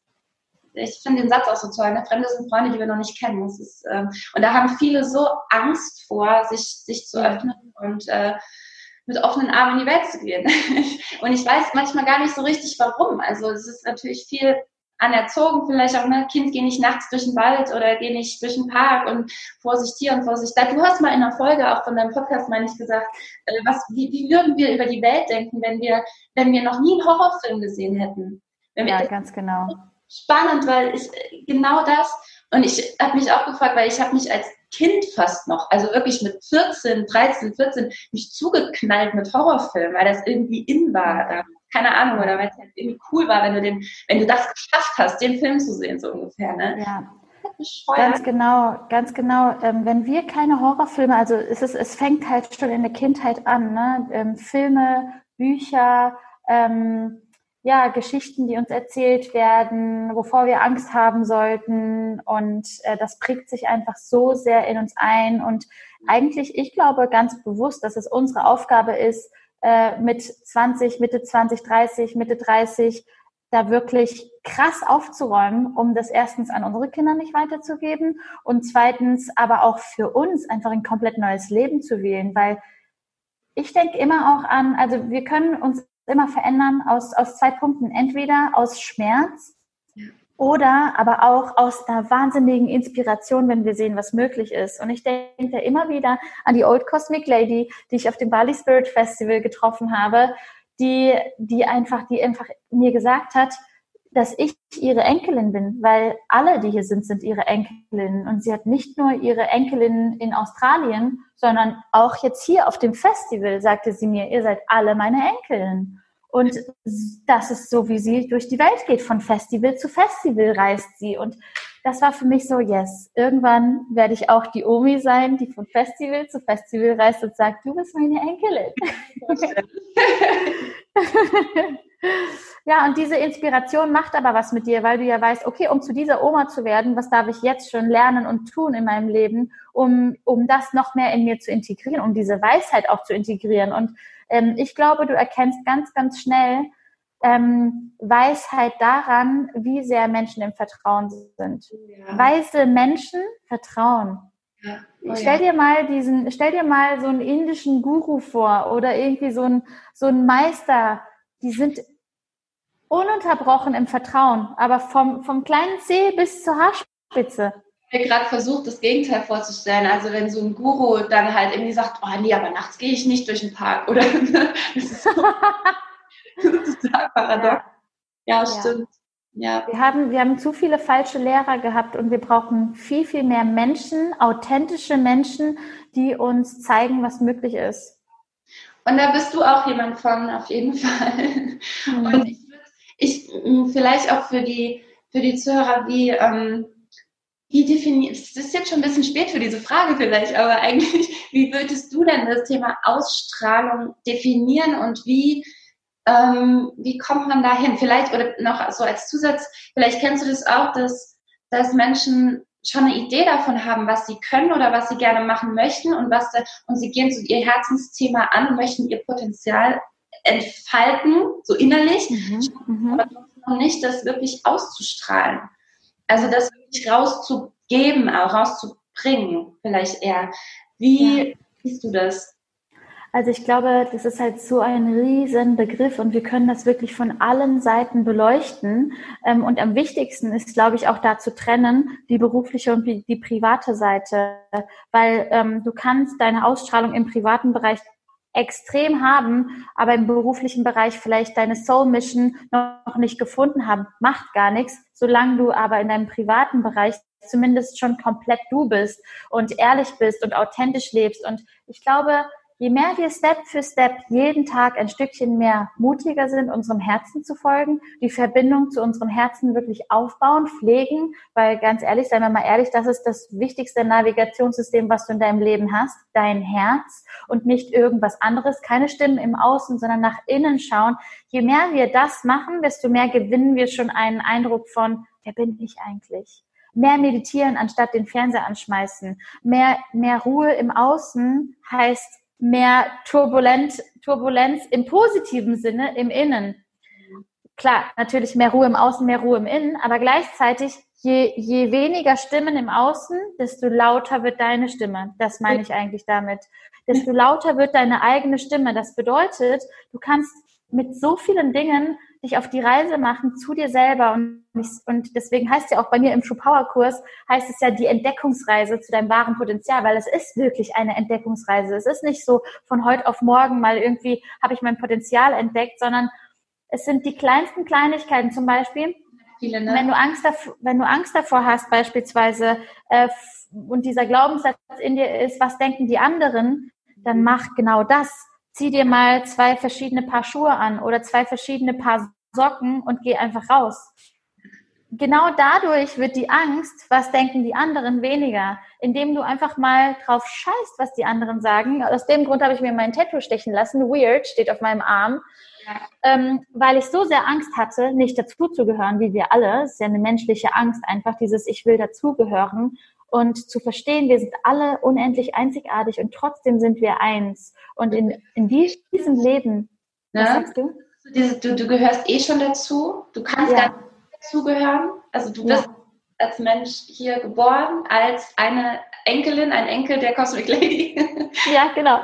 Ich finde den Satz auch so toll, ne? Fremde sind Freunde, die wir noch nicht kennen. Das ist, ähm, und da haben viele so Angst vor, sich, sich zu öffnen und äh, mit offenen Armen in die Welt zu gehen. [LAUGHS] und ich weiß manchmal gar nicht so richtig, warum. Also es ist natürlich viel anerzogen, vielleicht auch, ne, Kind, geh nicht nachts durch den Wald oder geh nicht durch den Park und Vorsicht hier und Vorsicht da. Du hast mal in einer Folge auch von deinem Podcast, meine ich, gesagt, äh, was, wie, wie würden wir über die Welt denken, wenn wir, wenn wir noch nie einen Horrorfilm gesehen hätten? ja, ganz genau. Spannend, weil ich, genau das, und ich habe mich auch gefragt, weil ich habe mich als Kind fast noch, also wirklich mit 14, 13, 14, mich zugeknallt mit Horrorfilmen, weil das irgendwie in war. Da, keine Ahnung, oder weil es halt irgendwie cool war, wenn du den, wenn du das geschafft hast, den Film zu sehen, so ungefähr, ne? Ja. Ganz genau, ganz genau. Ähm, wenn wir keine Horrorfilme, also es ist, es fängt halt schon in der Kindheit an, ne? Ähm, Filme, Bücher, ähm, ja, Geschichten, die uns erzählt werden, wovor wir Angst haben sollten. Und äh, das prägt sich einfach so sehr in uns ein. Und eigentlich, ich glaube ganz bewusst, dass es unsere Aufgabe ist, äh, mit 20, Mitte 20, 30, Mitte 30, da wirklich krass aufzuräumen, um das erstens an unsere Kinder nicht weiterzugeben und zweitens aber auch für uns einfach ein komplett neues Leben zu wählen, weil ich denke immer auch an, also wir können uns immer verändern aus, aus zwei Punkten. Entweder aus Schmerz oder aber auch aus einer wahnsinnigen Inspiration, wenn wir sehen, was möglich ist. Und ich denke immer wieder an die Old Cosmic Lady, die ich auf dem Bali Spirit Festival getroffen habe, die, die einfach, die einfach mir gesagt hat, dass ich ihre Enkelin bin, weil alle, die hier sind, sind ihre Enkelinnen. Und sie hat nicht nur ihre Enkelin in Australien, sondern auch jetzt hier auf dem Festival sagte sie mir, ihr seid alle meine Enkelin. Und das ist so, wie sie durch die Welt geht. Von Festival zu Festival reist sie. Und das war für mich so, yes, irgendwann werde ich auch die Omi sein, die von Festival zu Festival reist und sagt, du bist meine Enkelin. [LAUGHS] Ja, und diese Inspiration macht aber was mit dir, weil du ja weißt, okay, um zu dieser Oma zu werden, was darf ich jetzt schon lernen und tun in meinem Leben, um, um das noch mehr in mir zu integrieren, um diese Weisheit auch zu integrieren. Und ähm, ich glaube, du erkennst ganz, ganz schnell ähm, Weisheit daran, wie sehr Menschen im Vertrauen sind. Ja. Weise Menschen vertrauen. Ja. Oh, stell dir mal diesen, stell dir mal so einen indischen Guru vor oder irgendwie so ein, so ein Meister, die sind ununterbrochen im Vertrauen, aber vom, vom kleinen C bis zur Haarspitze. Ich habe gerade versucht, das Gegenteil vorzustellen. Also wenn so ein Guru dann halt irgendwie sagt, oh nee, aber nachts gehe ich nicht durch den Park. Oder [LAUGHS] das ist total [LAUGHS] paradox. Ja, ja, stimmt. Ja. Wir, haben, wir haben zu viele falsche Lehrer gehabt und wir brauchen viel, viel mehr Menschen, authentische Menschen, die uns zeigen, was möglich ist. Und da bist du auch jemand von, auf jeden [LAUGHS] Fall. Mhm. Und ich, ich vielleicht auch für die, für die Zuhörer, wie, ähm, wie definiert, es ist jetzt schon ein bisschen spät für diese Frage vielleicht, aber [LAUGHS] eigentlich, wie würdest du denn das Thema Ausstrahlung definieren und wie ähm, wie kommt man da hin? Vielleicht, oder noch so als Zusatz, vielleicht kennst du das auch, dass, dass Menschen schon eine Idee davon haben, was sie können oder was sie gerne machen möchten und was da, und sie gehen zu ihr Herzensthema an möchten ihr Potenzial entfalten, so innerlich, mhm, mhm. aber noch nicht das wirklich auszustrahlen. Also das wirklich rauszugeben, auch rauszubringen, vielleicht eher. Wie ja. siehst du das? Also ich glaube, das ist halt so ein riesen Begriff und wir können das wirklich von allen Seiten beleuchten. Ähm, und am wichtigsten ist, glaube ich, auch da zu trennen, die berufliche und die private Seite. Weil ähm, du kannst deine Ausstrahlung im privaten Bereich extrem haben, aber im beruflichen Bereich vielleicht deine Soul Mission noch nicht gefunden haben, macht gar nichts, solange du aber in deinem privaten Bereich zumindest schon komplett du bist und ehrlich bist und authentisch lebst. Und ich glaube, je mehr wir Step für Step jeden Tag ein Stückchen mehr mutiger sind, unserem Herzen zu folgen, die Verbindung zu unserem Herzen wirklich aufbauen, pflegen, weil ganz ehrlich, seien wir mal ehrlich, das ist das wichtigste Navigationssystem, was du in deinem Leben hast, dein Herz und nicht irgendwas anderes, keine Stimmen im Außen, sondern nach innen schauen. Je mehr wir das machen, desto mehr gewinnen wir schon einen Eindruck von, wer bin ich eigentlich? mehr meditieren, anstatt den Fernseher anschmeißen. Mehr, mehr Ruhe im Außen heißt mehr Turbulent, Turbulenz im positiven Sinne im Innen. Klar, natürlich mehr Ruhe im Außen, mehr Ruhe im Innen, aber gleichzeitig, je, je weniger Stimmen im Außen, desto lauter wird deine Stimme. Das meine ich eigentlich damit. Desto lauter wird deine eigene Stimme. Das bedeutet, du kannst mit so vielen Dingen dich auf die Reise machen zu dir selber. Und, und deswegen heißt ja auch bei mir im True Power Kurs, heißt es ja die Entdeckungsreise zu deinem wahren Potenzial, weil es ist wirklich eine Entdeckungsreise. Es ist nicht so von heute auf morgen mal irgendwie habe ich mein Potenzial entdeckt, sondern es sind die kleinsten Kleinigkeiten zum Beispiel. Viele, ne? Wenn du Angst davor, wenn du Angst davor hast, beispielsweise, äh, und dieser Glaubenssatz in dir ist, was denken die anderen, dann mach genau das zieh dir mal zwei verschiedene Paar Schuhe an oder zwei verschiedene Paar Socken und geh einfach raus. Genau dadurch wird die Angst, was denken die anderen, weniger, indem du einfach mal drauf scheißt, was die anderen sagen. Aus dem Grund habe ich mir mein Tattoo stechen lassen. Weird steht auf meinem Arm, ähm, weil ich so sehr Angst hatte, nicht dazuzugehören, wie wir alle. Es ist ja eine menschliche Angst, einfach dieses Ich will dazugehören und zu verstehen, wir sind alle unendlich einzigartig und trotzdem sind wir eins. Und in, in diesem Leben, ja. was sagst du? Du, du gehörst eh schon dazu, du kannst ja. gar nicht dazugehören. Also du bist ja. als Mensch hier geboren, als eine Enkelin, ein Enkel der Cosmic Lady. [LAUGHS] Ja, genau.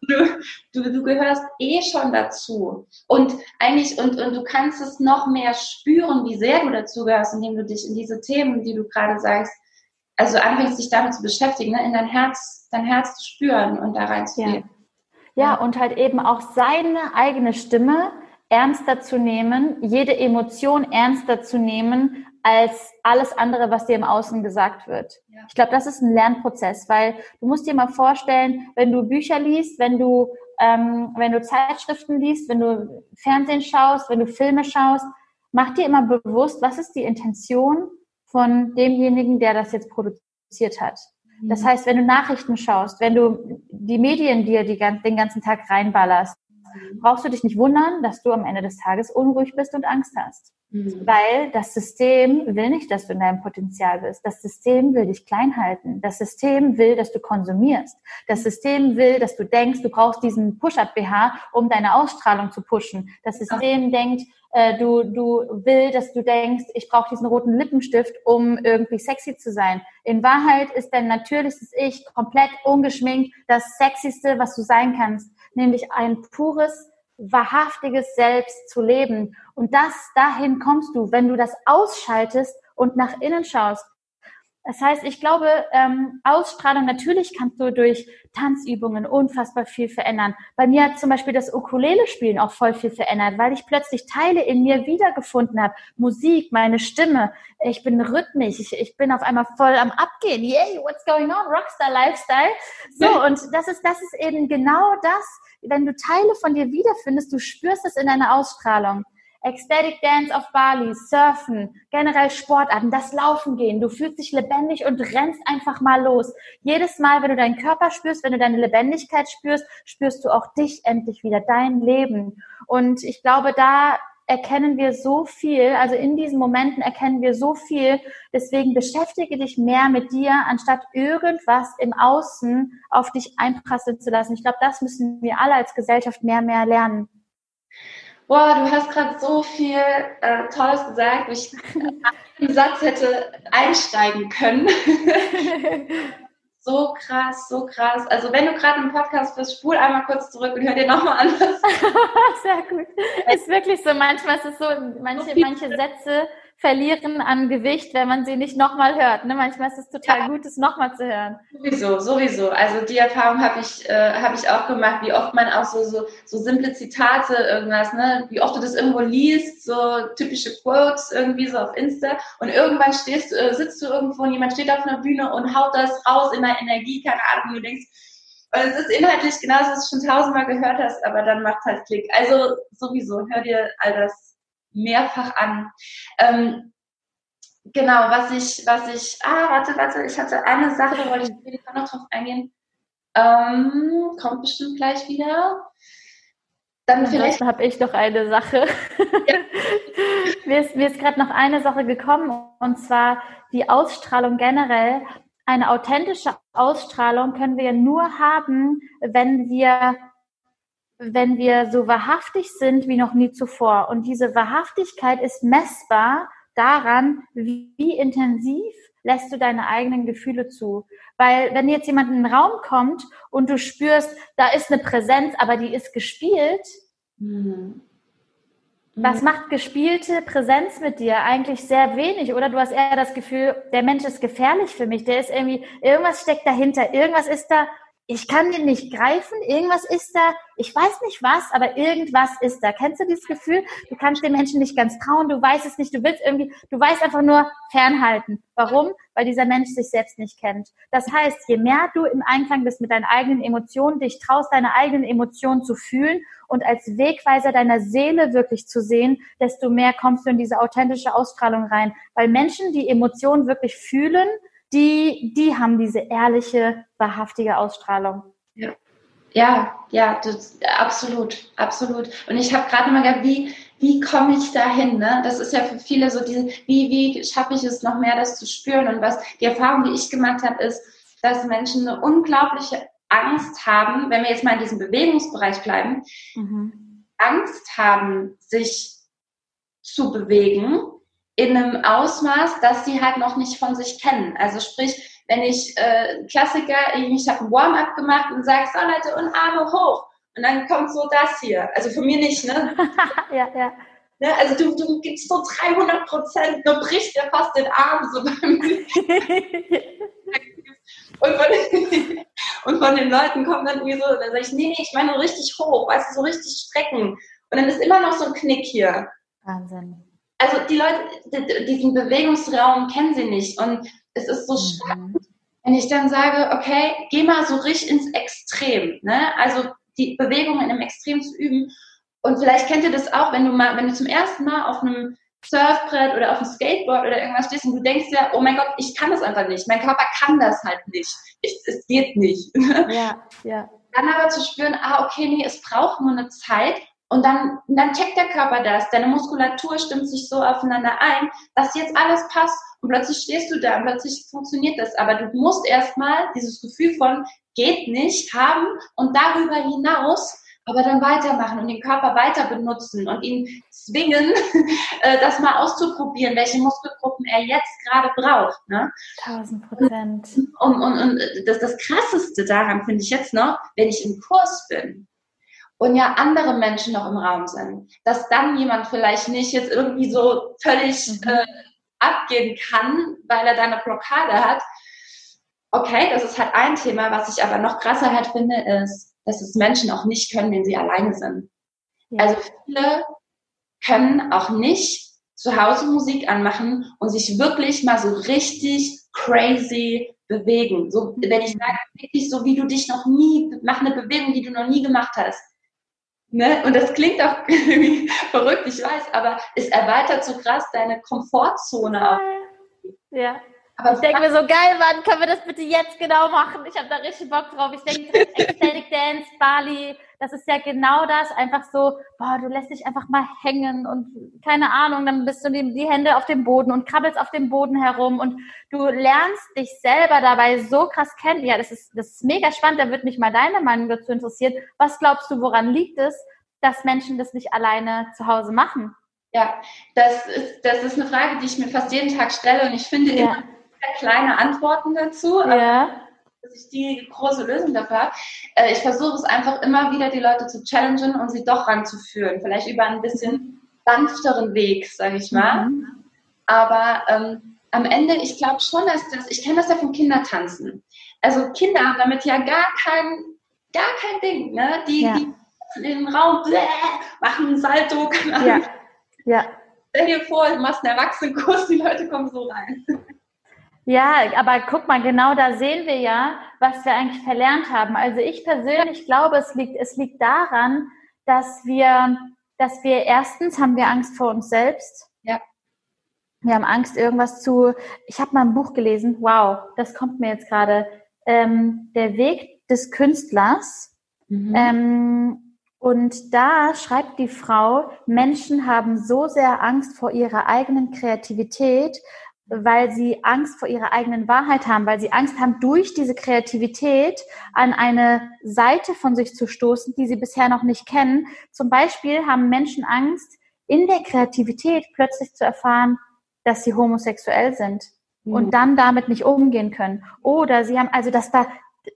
Du, du, du gehörst eh schon dazu. Und eigentlich, und, und du kannst es noch mehr spüren, wie sehr du dazu gehörst, indem du dich in diese Themen, die du gerade sagst, also anfängst, dich damit zu beschäftigen, ne? in dein Herz, dein Herz zu spüren und da reinzugehen. Ja. ja, und halt eben auch seine eigene Stimme ernster zu nehmen, jede Emotion ernster zu nehmen, als alles andere, was dir im Außen gesagt wird. Ja. Ich glaube, das ist ein Lernprozess, weil du musst dir mal vorstellen, wenn du Bücher liest, wenn du, ähm, wenn du Zeitschriften liest, wenn du Fernsehen schaust, wenn du Filme schaust, mach dir immer bewusst, was ist die Intention von demjenigen, der das jetzt produziert hat. Das mhm. heißt, wenn du Nachrichten schaust, wenn du die Medien dir die, den ganzen Tag reinballerst, brauchst du dich nicht wundern, dass du am Ende des Tages unruhig bist und Angst hast. Mhm. Weil das System will nicht, dass du in deinem Potenzial bist. Das System will dich klein halten. Das System will, dass du konsumierst. Das System will, dass du denkst, du brauchst diesen Push-Up-BH, um deine Ausstrahlung zu pushen. Das System Ach. denkt, äh, du, du will, dass du denkst, ich brauche diesen roten Lippenstift, um irgendwie sexy zu sein. In Wahrheit ist dein natürliches Ich komplett ungeschminkt das Sexyste, was du sein kannst, nämlich ein pures, wahrhaftiges Selbst zu leben. Und das, dahin kommst du, wenn du das ausschaltest und nach innen schaust. Das heißt, ich glaube, ähm, Ausstrahlung, natürlich kannst du durch Tanzübungen unfassbar viel verändern. Bei mir hat zum Beispiel das Ukulele-Spielen auch voll viel verändert, weil ich plötzlich Teile in mir wiedergefunden habe. Musik, meine Stimme, ich bin rhythmisch, ich, ich bin auf einmal voll am Abgehen. Yay, what's going on? Rockstar Lifestyle. So, und das ist, das ist eben genau das, wenn du Teile von dir wiederfindest, du spürst es in deiner Ausstrahlung. Ecstatic Dance auf Bali, Surfen, generell Sportarten, das Laufen gehen. Du fühlst dich lebendig und rennst einfach mal los. Jedes Mal, wenn du deinen Körper spürst, wenn du deine Lebendigkeit spürst, spürst du auch dich endlich wieder, dein Leben. Und ich glaube, da erkennen wir so viel, also in diesen Momenten erkennen wir so viel. Deswegen beschäftige dich mehr mit dir, anstatt irgendwas im Außen auf dich einprasseln zu lassen. Ich glaube, das müssen wir alle als Gesellschaft mehr, mehr lernen. Boah, du hast gerade so viel äh, Tolles gesagt, wo ich [LAUGHS] einen Satz hätte einsteigen können. [LAUGHS] so krass, so krass. Also wenn du gerade im Podcast bist, spul einmal kurz zurück und hör dir nochmal an. [LAUGHS] Sehr gut. Ist wirklich so, manchmal ist es so, manche, manche Sätze verlieren an Gewicht, wenn man sie nicht nochmal hört. Ne? Manchmal ist es total ja. gut, es nochmal zu hören. Sowieso, sowieso. Also die Erfahrung habe ich, äh, hab ich auch gemacht, wie oft man auch so, so, so simple Zitate, irgendwas, ne? wie oft du das irgendwo liest, so typische Quotes irgendwie so auf Insta und irgendwann stehst, äh, sitzt du irgendwo und jemand steht auf einer Bühne und haut das raus in der Energie, keine Ahnung, und du denkst, und es ist inhaltlich genauso, was du schon tausendmal gehört hast, aber dann macht halt Klick. Also sowieso, hör dir all das mehrfach an. Ähm, genau, was ich, was ich, ah, warte, warte, ich hatte eine Sache, da wollte ich noch drauf eingehen. Ähm, kommt bestimmt gleich wieder. Dann vielleicht habe ich noch eine Sache. Ja. [LAUGHS] mir ist, mir ist gerade noch eine Sache gekommen und zwar die Ausstrahlung generell. Eine authentische Ausstrahlung können wir nur haben, wenn wir wenn wir so wahrhaftig sind wie noch nie zuvor. Und diese Wahrhaftigkeit ist messbar daran, wie, wie intensiv lässt du deine eigenen Gefühle zu. Weil wenn jetzt jemand in den Raum kommt und du spürst, da ist eine Präsenz, aber die ist gespielt, mhm. was macht gespielte Präsenz mit dir? Eigentlich sehr wenig. Oder du hast eher das Gefühl, der Mensch ist gefährlich für mich, der ist irgendwie, irgendwas steckt dahinter, irgendwas ist da, ich kann den nicht greifen, irgendwas ist da, ich weiß nicht was, aber irgendwas ist da. Kennst du dieses Gefühl? Du kannst den Menschen nicht ganz trauen, du weißt es nicht, du willst irgendwie, du weißt einfach nur fernhalten. Warum? Weil dieser Mensch sich selbst nicht kennt. Das heißt, je mehr du im Einklang bist mit deinen eigenen Emotionen, dich traust, deine eigenen Emotionen zu fühlen und als Wegweiser deiner Seele wirklich zu sehen, desto mehr kommst du in diese authentische Ausstrahlung rein. Weil Menschen, die Emotionen wirklich fühlen, die, die haben diese ehrliche, wahrhaftige Ausstrahlung. Ja, ja, ja das, absolut, absolut. Und ich habe gerade mal gedacht, wie, wie komme ich dahin? Ne? Das ist ja für viele so diese, wie, wie schaffe ich es noch mehr, das zu spüren? Und was die Erfahrung, die ich gemacht habe, ist, dass Menschen eine unglaubliche Angst haben, wenn wir jetzt mal in diesem Bewegungsbereich bleiben, mhm. Angst haben, sich zu bewegen, in einem Ausmaß, dass sie halt noch nicht von sich kennen. Also sprich, wenn ich äh, Klassiker, ich, habe ein Warm-up gemacht und sage, so Leute, und Arme hoch. Und dann kommt so das hier. Also für mich nicht, ne? [LAUGHS] ja, ja. Ne, also du, du gibst so 300 Prozent, du brichst ja fast den Arm so beim [LAUGHS] und, von, und von den Leuten kommt dann irgendwie so, dann sage ich, nee, nee, ich meine richtig hoch, weißt du, so richtig strecken. Und dann ist immer noch so ein Knick hier. Wahnsinn also die Leute, diesen Bewegungsraum kennen sie nicht. Und es ist so mhm. spannend, wenn ich dann sage, okay, geh mal so richtig ins Extrem. Ne? Also die Bewegung in einem Extrem zu üben. Und vielleicht kennt ihr das auch, wenn du mal, wenn du zum ersten Mal auf einem Surfbrett oder auf einem Skateboard oder irgendwas stehst und du denkst ja, oh mein Gott, ich kann das einfach nicht. Mein Körper kann das halt nicht. Ich, es geht nicht. [LAUGHS] Ja, ja. dann aber zu spüren, ah, okay, nee, es braucht nur eine Zeit und dann, dann checkt der Körper das. Deine Muskulatur stimmt sich so aufeinander ein, dass jetzt alles passt und plötzlich stehst du da und plötzlich funktioniert das. Aber du musst erstmal dieses Gefühl von geht nicht haben und darüber hinaus aber dann weitermachen und den Körper weiter benutzen und ihn zwingen, [LAUGHS] äh, das mal auszuprobieren, welche Muskelgruppen er jetzt gerade braucht. Ne? 1000 Prozent. Und, und, und das, das Krasseste daran finde ich jetzt noch, wenn ich im Kurs bin und ja andere Menschen noch im Raum sind, dass dann jemand vielleicht nicht jetzt irgendwie so völlig mhm. äh, abgehen kann, weil er da eine Blockade hat. Okay, das ist halt ein Thema. Was ich aber noch krasser halt finde, ist, dass es Menschen auch nicht können, wenn sie alleine sind. Ja. Also viele können auch nicht zu Hause Musik anmachen und sich wirklich mal so richtig crazy bewegen. So, wenn ich sage, wirklich so, wie du dich noch nie, mach eine Bewegung, die du noch nie gemacht hast. Ne? Und das klingt auch [LAUGHS] irgendwie verrückt, ich weiß, aber es erweitert so krass deine Komfortzone auch. Ja. Aber ich denke mir so, geil, Mann, können wir das bitte jetzt genau machen? Ich habe da richtig Bock drauf. Ich denke, [LAUGHS] Ecstatic Dance, Bali, das ist ja genau das. Einfach so, boah, du lässt dich einfach mal hängen und keine Ahnung, dann bist du die, die Hände auf dem Boden und krabbelst auf dem Boden herum und du lernst dich selber dabei so krass kennen. Ja, das ist, das ist mega spannend. Da würde mich mal deine Meinung dazu interessieren. Was glaubst du, woran liegt es, dass Menschen das nicht alleine zu Hause machen? Ja, das ist, das ist eine Frage, die ich mir fast jeden Tag stelle und ich finde ja. immer kleine Antworten dazu. Ja. Dass ich die große Lösung dafür habe. Äh, ich versuche es einfach immer wieder, die Leute zu challengen und sie doch ranzuführen. Vielleicht über ein bisschen sanfteren Weg, sage ich mal. Mhm. Aber ähm, am Ende, ich glaube schon, dass das, ich kenne das ja vom Kindertanzen. Also Kinder haben damit ja gar kein, gar kein Ding, ne? Die, ja. die in den Raum bläh, machen einen Salto, ja. ja. Stell dir vor, du machst einen Erwachsenenkurs, die Leute kommen so rein. Ja, aber guck mal, genau da sehen wir ja, was wir eigentlich verlernt haben. Also ich persönlich glaube, es liegt, es liegt daran, dass wir, dass wir erstens haben wir Angst vor uns selbst. Ja. Wir haben Angst, irgendwas zu. Ich habe mal ein Buch gelesen. Wow, das kommt mir jetzt gerade. Ähm, der Weg des Künstlers. Mhm. Ähm, und da schreibt die Frau, Menschen haben so sehr Angst vor ihrer eigenen Kreativität, weil sie Angst vor ihrer eigenen Wahrheit haben, weil sie Angst haben, durch diese Kreativität an eine Seite von sich zu stoßen, die sie bisher noch nicht kennen. Zum Beispiel haben Menschen Angst, in der Kreativität plötzlich zu erfahren, dass sie homosexuell sind mhm. und dann damit nicht umgehen können. Oder sie haben, also dass da,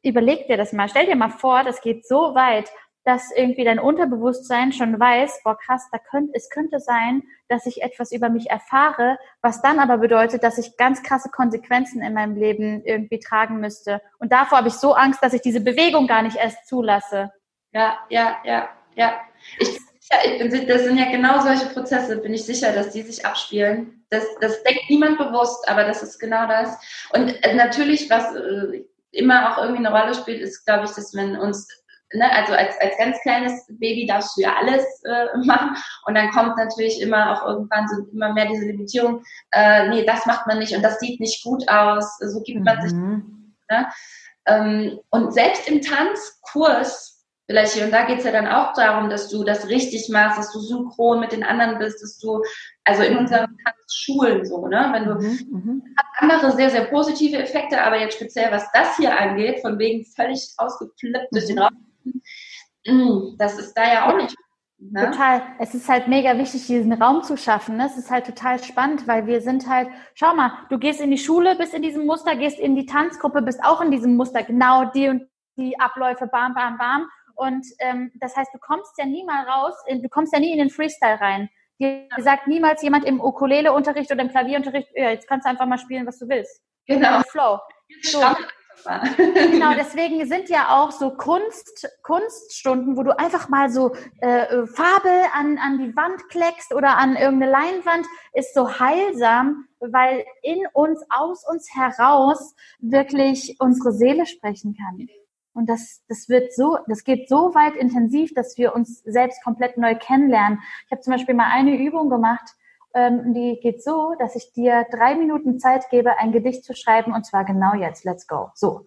überleg dir das mal, stell dir mal vor, das geht so weit, dass irgendwie dein Unterbewusstsein schon weiß, boah krass, da könnte, es könnte sein, dass ich etwas über mich erfahre, was dann aber bedeutet, dass ich ganz krasse Konsequenzen in meinem Leben irgendwie tragen müsste. Und davor habe ich so Angst, dass ich diese Bewegung gar nicht erst zulasse. Ja, ja, ja, ja. Ich, ich bin, das sind ja genau solche Prozesse, bin ich sicher, dass die sich abspielen. Das, das denkt niemand bewusst, aber das ist genau das. Und äh, natürlich, was äh, immer auch irgendwie eine Rolle spielt, ist, glaube ich, dass wenn uns ne, also als, als ganz kleines Baby darfst du ja alles äh, [LAUGHS] machen und dann kommt natürlich immer auch irgendwann so immer mehr diese Limitierung, äh, nee, das macht man nicht und das sieht nicht gut aus, so gibt man sich. Mhm. Ne? Ähm, und selbst im Tanzkurs, vielleicht hier und da geht's ja dann auch darum, dass du das richtig machst, dass du synchron mit den anderen bist, dass du, also in unseren Tanzschulen so, ne, wenn du, mhm, mhm. hat andere sehr, sehr positive Effekte, aber jetzt speziell was das hier angeht, von wegen völlig ausgeflippt durch den Raum, Mm, das ist da ja auch nicht. Ne? Total. Es ist halt mega wichtig, diesen Raum zu schaffen. Ne? Es ist halt total spannend, weil wir sind halt, schau mal, du gehst in die Schule, bist in diesem Muster, gehst in die Tanzgruppe, bist auch in diesem Muster, genau die und die Abläufe, bam, bam, bam. Und ähm, das heißt, du kommst ja nie mal raus, du kommst ja nie in den Freestyle rein. Dir sagt niemals jemand im Ukulele-Unterricht oder im Klavierunterricht, ja, jetzt kannst du einfach mal spielen, was du willst. Genau. Flow. So. Genau, [LAUGHS] deswegen sind ja auch so Kunst, Kunststunden, wo du einfach mal so äh, Farbe an, an die Wand kleckst oder an irgendeine Leinwand, ist so heilsam, weil in uns, aus uns heraus wirklich unsere Seele sprechen kann. Und das, das wird so, das geht so weit intensiv, dass wir uns selbst komplett neu kennenlernen. Ich habe zum Beispiel mal eine Übung gemacht, ähm, die geht so, dass ich dir drei Minuten Zeit gebe, ein Gedicht zu schreiben und zwar genau jetzt. Let's go. So.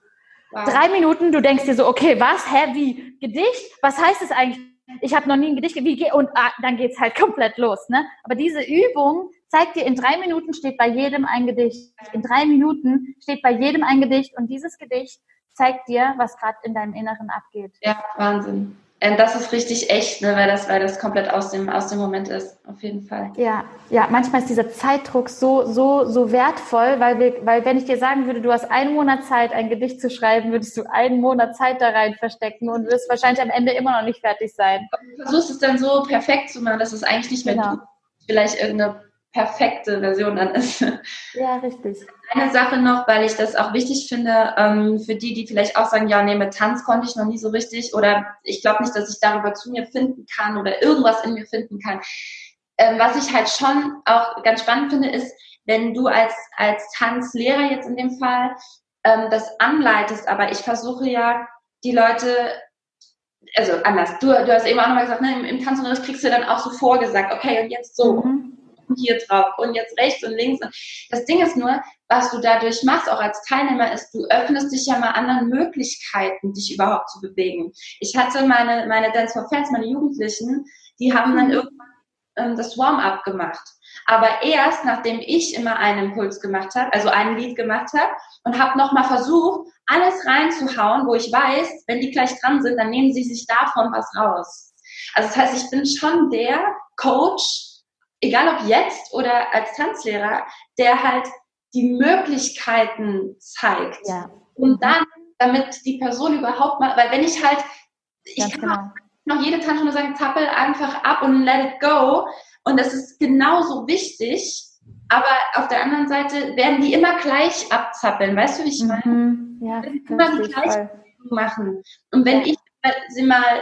Wow. Drei Minuten, du denkst dir so, okay, was, hä, wie, Gedicht? Was heißt das eigentlich? Ich habe noch nie ein Gedicht, wie, und ah, dann geht's halt [LAUGHS] komplett los, ne? Aber diese Übung zeigt dir, in drei Minuten steht bei jedem ein Gedicht. In drei Minuten steht bei jedem ein Gedicht und dieses Gedicht zeigt dir, was gerade in deinem Inneren abgeht. Ja, Wahnsinn. Ähm, das ist richtig echt, ne, weil, das, weil das komplett aus dem, aus dem Moment ist, auf jeden Fall. Ja, ja, manchmal ist dieser Zeitdruck so, so, so wertvoll, weil, wir, weil wenn ich dir sagen würde, du hast einen Monat Zeit, ein Gedicht zu schreiben, würdest du einen Monat Zeit da rein verstecken und wirst wahrscheinlich am Ende immer noch nicht fertig sein. Du versuchst es dann so perfekt zu machen, dass es eigentlich nicht mehr genau. vielleicht irgendeine perfekte Version dann ist. Ja, richtig. Eine Sache noch, weil ich das auch wichtig finde, ähm, für die, die vielleicht auch sagen, ja, nee, mit Tanz konnte ich noch nie so richtig oder ich glaube nicht, dass ich darüber zu mir finden kann oder irgendwas in mir finden kann. Ähm, was ich halt schon auch ganz spannend finde, ist, wenn du als, als Tanzlehrer jetzt in dem Fall ähm, das anleitest, aber ich versuche ja, die Leute also anders. Du, du hast eben auch nochmal gesagt, ne, im, im Tanzunterricht kriegst du dann auch so vorgesagt, okay, und jetzt so. Mhm hier drauf und jetzt rechts und links. Das Ding ist nur, was du dadurch machst, auch als Teilnehmer, ist, du öffnest dich ja mal anderen Möglichkeiten, dich überhaupt zu bewegen. Ich hatte meine, meine Dance for Fans, meine Jugendlichen, die haben dann irgendwann ähm, das Warm-up gemacht. Aber erst, nachdem ich immer einen Impuls gemacht habe, also ein Lied gemacht habe und habe nochmal versucht, alles reinzuhauen, wo ich weiß, wenn die gleich dran sind, dann nehmen sie sich davon was raus. Also das heißt, ich bin schon der Coach, egal ob jetzt oder als Tanzlehrer, der halt die Möglichkeiten zeigt. Ja. Und mhm. dann, damit die Person überhaupt mal, weil wenn ich halt, ich Ganz kann genau. noch jede Tanzstunde sagen, zappel einfach ab und let it go. Und das ist genauso wichtig. Aber auf der anderen Seite werden die immer gleich abzappeln. Weißt du, wie ich meine? Mhm. Ja, immer die gleiche machen. Und wenn ich sie mal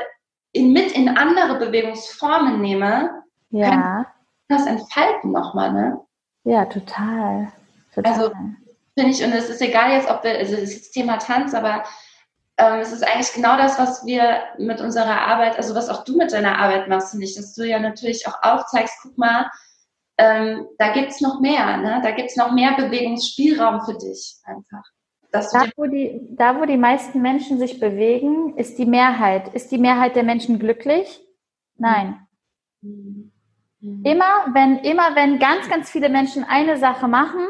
in, mit in andere Bewegungsformen nehme, ja das entfalten nochmal, ne? Ja, total. total. Also finde ich, und es ist egal jetzt, ob wir, also das ist das Thema Tanz, aber ähm, es ist eigentlich genau das, was wir mit unserer Arbeit, also was auch du mit deiner Arbeit machst, finde ich, dass du ja natürlich auch aufzeigst, guck mal, ähm, da es noch mehr, ne? da es noch mehr Bewegungsspielraum für dich einfach. Da wo, die, da, wo die meisten Menschen sich bewegen, ist die Mehrheit. Ist die Mehrheit der Menschen glücklich? Nein. Mhm. Mhm. Immer wenn, immer wenn ganz, ganz viele Menschen eine Sache machen,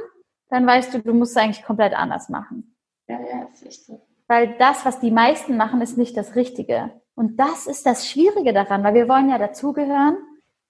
dann weißt du, du musst es eigentlich komplett anders machen. Ja, ja, ist echt so. Weil das, was die meisten machen, ist nicht das Richtige. Und das ist das Schwierige daran, weil wir wollen ja dazugehören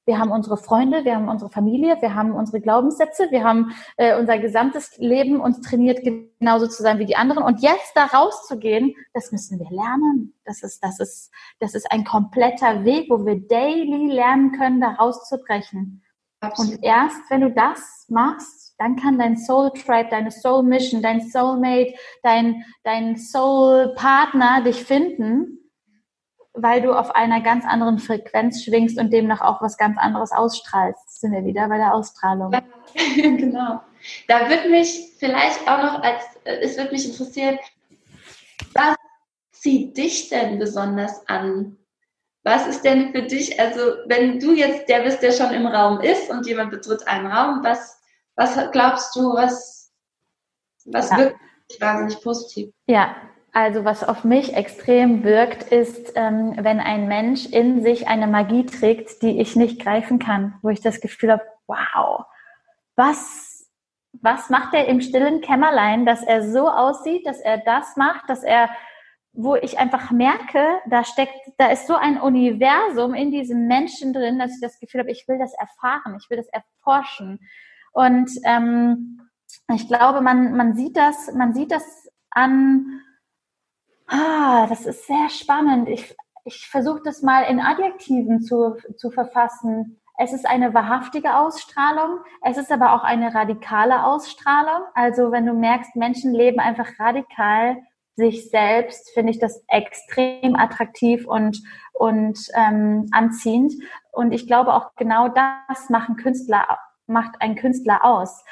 wir haben unsere Freunde, wir haben unsere Familie, wir haben unsere Glaubenssätze, wir haben äh, unser gesamtes Leben uns trainiert, genauso zu sein wie die anderen. Und jetzt da rauszugehen, das müssen wir lernen. Das ist, das ist, das ist ein kompletter Weg, wo wir daily lernen können, da rauszubrechen. Absolut. Und erst wenn du das machst, dann kann dein Soul Tribe, deine Soul Mission, dein Soulmate, dein, dein Soul Partner dich finden weil du auf einer ganz anderen Frequenz schwingst und demnach auch was ganz anderes ausstrahlst. Sind wir wieder bei der Ausstrahlung. [LAUGHS] genau. Da würde mich vielleicht auch noch als, äh, es würde mich interessieren, was zieht dich denn besonders an? Was ist denn für dich, also wenn du jetzt der bist, der schon im Raum ist und jemand betritt einen Raum, was, was glaubst du, was, was ja. wirkt wahnsinnig positiv? Ja, also was auf mich extrem wirkt, ist, ähm, wenn ein Mensch in sich eine Magie trägt, die ich nicht greifen kann, wo ich das Gefühl habe, wow, was, was macht er im stillen Kämmerlein, dass er so aussieht, dass er das macht, dass er, wo ich einfach merke, da steckt, da ist so ein Universum in diesem Menschen drin, dass ich das Gefühl habe, ich will das erfahren, ich will das erforschen. Und ähm, ich glaube, man, man sieht das, man sieht das an Ah, das ist sehr spannend. Ich, ich versuche das mal in Adjektiven zu, zu verfassen. Es ist eine wahrhaftige Ausstrahlung, es ist aber auch eine radikale Ausstrahlung. Also wenn du merkst, Menschen leben einfach radikal sich selbst, finde ich das extrem attraktiv und, und ähm, anziehend. Und ich glaube auch genau das machen Künstler, macht ein Künstler aus.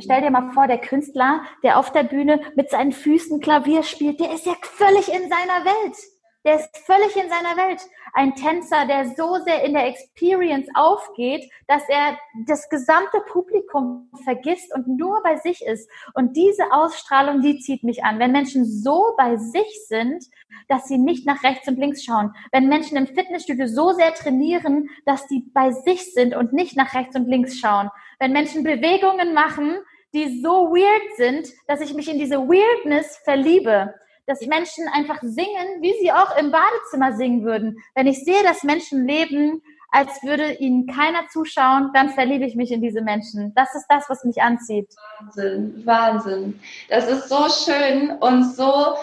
Stell dir mal vor, der Künstler, der auf der Bühne mit seinen Füßen Klavier spielt, der ist ja völlig in seiner Welt. der ist völlig in seiner Welt. Ein Tänzer, der so sehr in der Experience aufgeht, dass er das gesamte Publikum vergisst und nur bei sich ist. Und diese Ausstrahlung, die zieht mich an. Wenn Menschen so bei sich sind, dass sie nicht nach rechts und links schauen. Wenn Menschen im Fitnessstudio so sehr trainieren, dass die bei sich sind und nicht nach rechts und links schauen. Wenn Menschen Bewegungen machen, die so weird sind, dass ich mich in diese Weirdness verliebe. Dass Menschen einfach singen, wie sie auch im Badezimmer singen würden. Wenn ich sehe, dass Menschen leben, als würde ihnen keiner zuschauen, dann verliebe ich mich in diese Menschen. Das ist das, was mich anzieht. Wahnsinn, Wahnsinn. Das ist so schön und so,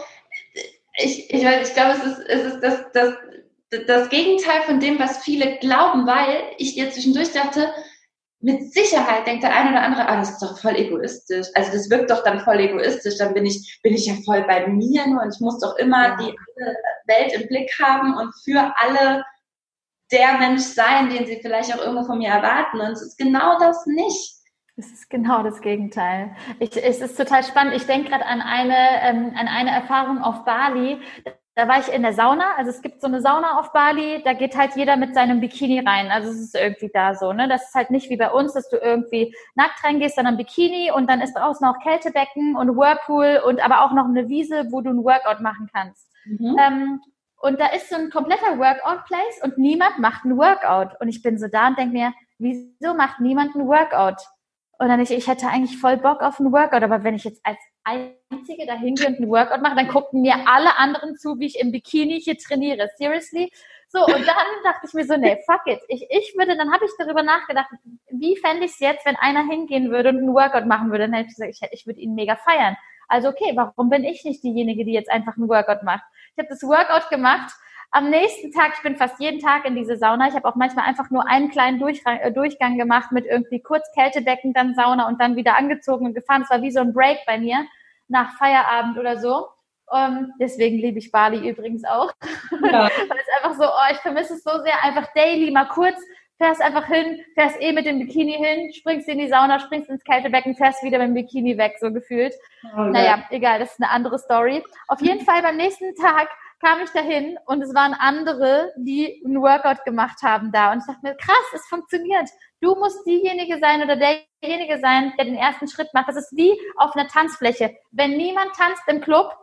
ich, ich, ich glaube, es ist, es ist das, das, das Gegenteil von dem, was viele glauben, weil ich jetzt zwischendurch dachte, mit Sicherheit denkt der eine oder andere, ah, das ist doch voll egoistisch. Also das wirkt doch dann voll egoistisch. Dann bin ich, bin ich ja voll bei mir nur und ich muss doch immer die Welt im Blick haben und für alle der Mensch sein, den sie vielleicht auch irgendwo von mir erwarten. Und es ist genau das nicht. Es ist genau das Gegenteil. Ich, es ist total spannend. Ich denke gerade an eine, ähm, an eine Erfahrung auf Bali. Da war ich in der Sauna. Also es gibt so eine Sauna auf Bali, da geht halt jeder mit seinem Bikini rein. Also es ist irgendwie da so, ne? Das ist halt nicht wie bei uns, dass du irgendwie nackt reingehst, sondern Bikini und dann ist draußen auch Kältebecken und Whirlpool und aber auch noch eine Wiese, wo du ein Workout machen kannst. Mhm. Ähm, und da ist so ein kompletter Workout-Place und niemand macht ein Workout. Und ich bin so da und denke mir, wieso macht niemand ein Workout? Und dann ich, ich hätte eigentlich voll Bock auf ein Workout, aber wenn ich jetzt als Einzige dahin gehe und ein Workout mache, dann gucken mir alle anderen zu, wie ich im Bikini hier trainiere. Seriously? So, und dann [LAUGHS] dachte ich mir so, nee, fuck it. Ich, ich würde, dann habe ich darüber nachgedacht, wie fände ich es jetzt, wenn einer hingehen würde und ein Workout machen würde. Dann hätte ich gesagt, ich, ich würde ihn mega feiern. Also okay, warum bin ich nicht diejenige, die jetzt einfach ein Workout macht? Ich habe das Workout gemacht am nächsten Tag, ich bin fast jeden Tag in diese Sauna. Ich habe auch manchmal einfach nur einen kleinen Durchgang, äh, Durchgang gemacht mit irgendwie kurz Kältebecken, dann Sauna und dann wieder angezogen und gefahren. Es war wie so ein Break bei mir nach Feierabend oder so. Um, ähm, deswegen liebe ich Bali übrigens auch. Ja. [LAUGHS] Weil es einfach so, oh, ich vermisse es so sehr, einfach daily mal kurz, fährst einfach hin, fährst eh mit dem Bikini hin, springst in die Sauna, springst ins Kältebecken, fährst wieder mit dem Bikini weg, so gefühlt. Oh, naja, egal, das ist eine andere Story. Auf jeden Fall beim nächsten Tag kam ich dahin und es waren andere, die einen Workout gemacht haben da. Und ich dachte mir, krass, es funktioniert. Du musst diejenige sein oder derjenige sein, der den ersten Schritt macht. Das ist wie auf einer Tanzfläche. Wenn niemand tanzt im Club,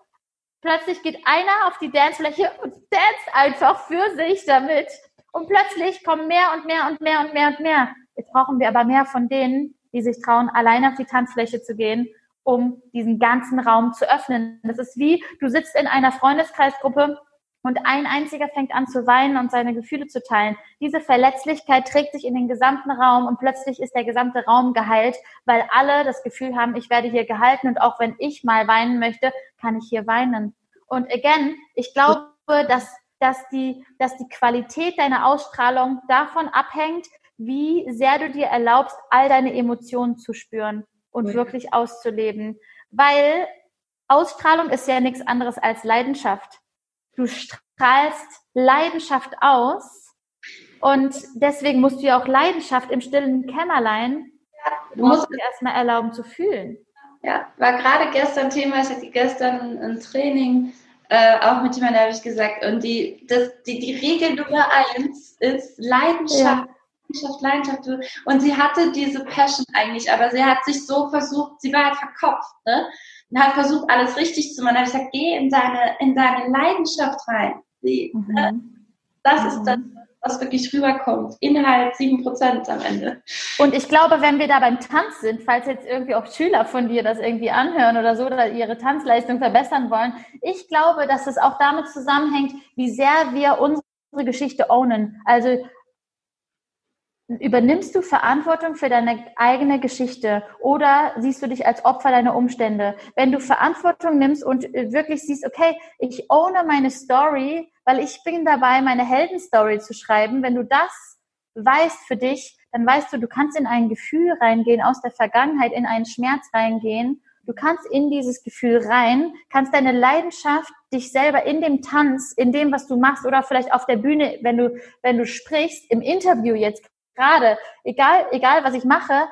plötzlich geht einer auf die Dancefläche und tanzt einfach für sich damit. Und plötzlich kommen mehr und mehr und mehr und mehr und mehr. Jetzt brauchen wir aber mehr von denen, die sich trauen, alleine auf die Tanzfläche zu gehen um diesen ganzen Raum zu öffnen. Das ist wie, du sitzt in einer Freundeskreisgruppe und ein einziger fängt an zu weinen und seine Gefühle zu teilen. Diese Verletzlichkeit trägt sich in den gesamten Raum und plötzlich ist der gesamte Raum geheilt, weil alle das Gefühl haben, ich werde hier gehalten und auch wenn ich mal weinen möchte, kann ich hier weinen. Und again, ich glaube, dass, dass, die, dass die Qualität deiner Ausstrahlung davon abhängt, wie sehr du dir erlaubst, all deine Emotionen zu spüren und wirklich auszuleben. Weil Ausstrahlung ist ja nichts anderes als Leidenschaft. Du strahlst Leidenschaft aus und deswegen musst du ja auch Leidenschaft im stillen Kämmerlein, du musst dir erstmal erlauben zu fühlen. Ja, war gerade gestern Thema, ich hatte gestern ein Training äh, auch mit jemandem, habe ich gesagt, und die, das, die, die Regel Nummer eins ist Leidenschaft. Ja. Leidenschaft, Leidenschaft. Und sie hatte diese Passion eigentlich, aber sie hat sich so versucht, sie war halt verkopft, ne? Und hat versucht, alles richtig zu machen. Da habe ich gesagt, geh in deine, in deine Leidenschaft rein. Sie, mhm. ne? Das mhm. ist das, was wirklich rüberkommt. Inhalt 7% am Ende. Und ich glaube, wenn wir da beim Tanz sind, falls jetzt irgendwie auch Schüler von dir das irgendwie anhören oder so, oder ihre Tanzleistung verbessern wollen, ich glaube, dass es auch damit zusammenhängt, wie sehr wir unsere Geschichte ownen. Also Übernimmst du Verantwortung für deine eigene Geschichte oder siehst du dich als Opfer deiner Umstände? Wenn du Verantwortung nimmst und äh, wirklich siehst, okay, ich owne meine Story, weil ich bin dabei, meine Heldenstory zu schreiben. Wenn du das weißt für dich, dann weißt du, du kannst in ein Gefühl reingehen, aus der Vergangenheit in einen Schmerz reingehen. Du kannst in dieses Gefühl rein, kannst deine Leidenschaft, dich selber in dem Tanz, in dem, was du machst oder vielleicht auf der Bühne, wenn du, wenn du sprichst, im Interview jetzt gerade, egal, egal was ich mache,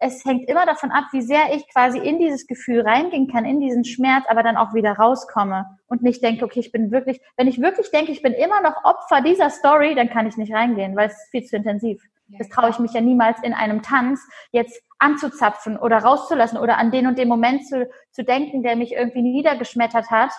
es hängt immer davon ab, wie sehr ich quasi in dieses Gefühl reingehen kann, in diesen Schmerz, aber dann auch wieder rauskomme und nicht denke, okay, ich bin wirklich, wenn ich wirklich denke, ich bin immer noch Opfer dieser Story, dann kann ich nicht reingehen, weil es ist viel zu intensiv. Das traue ich mich ja niemals in einem Tanz jetzt anzuzapfen oder rauszulassen oder an den und den Moment zu, zu denken, der mich irgendwie niedergeschmettert hat.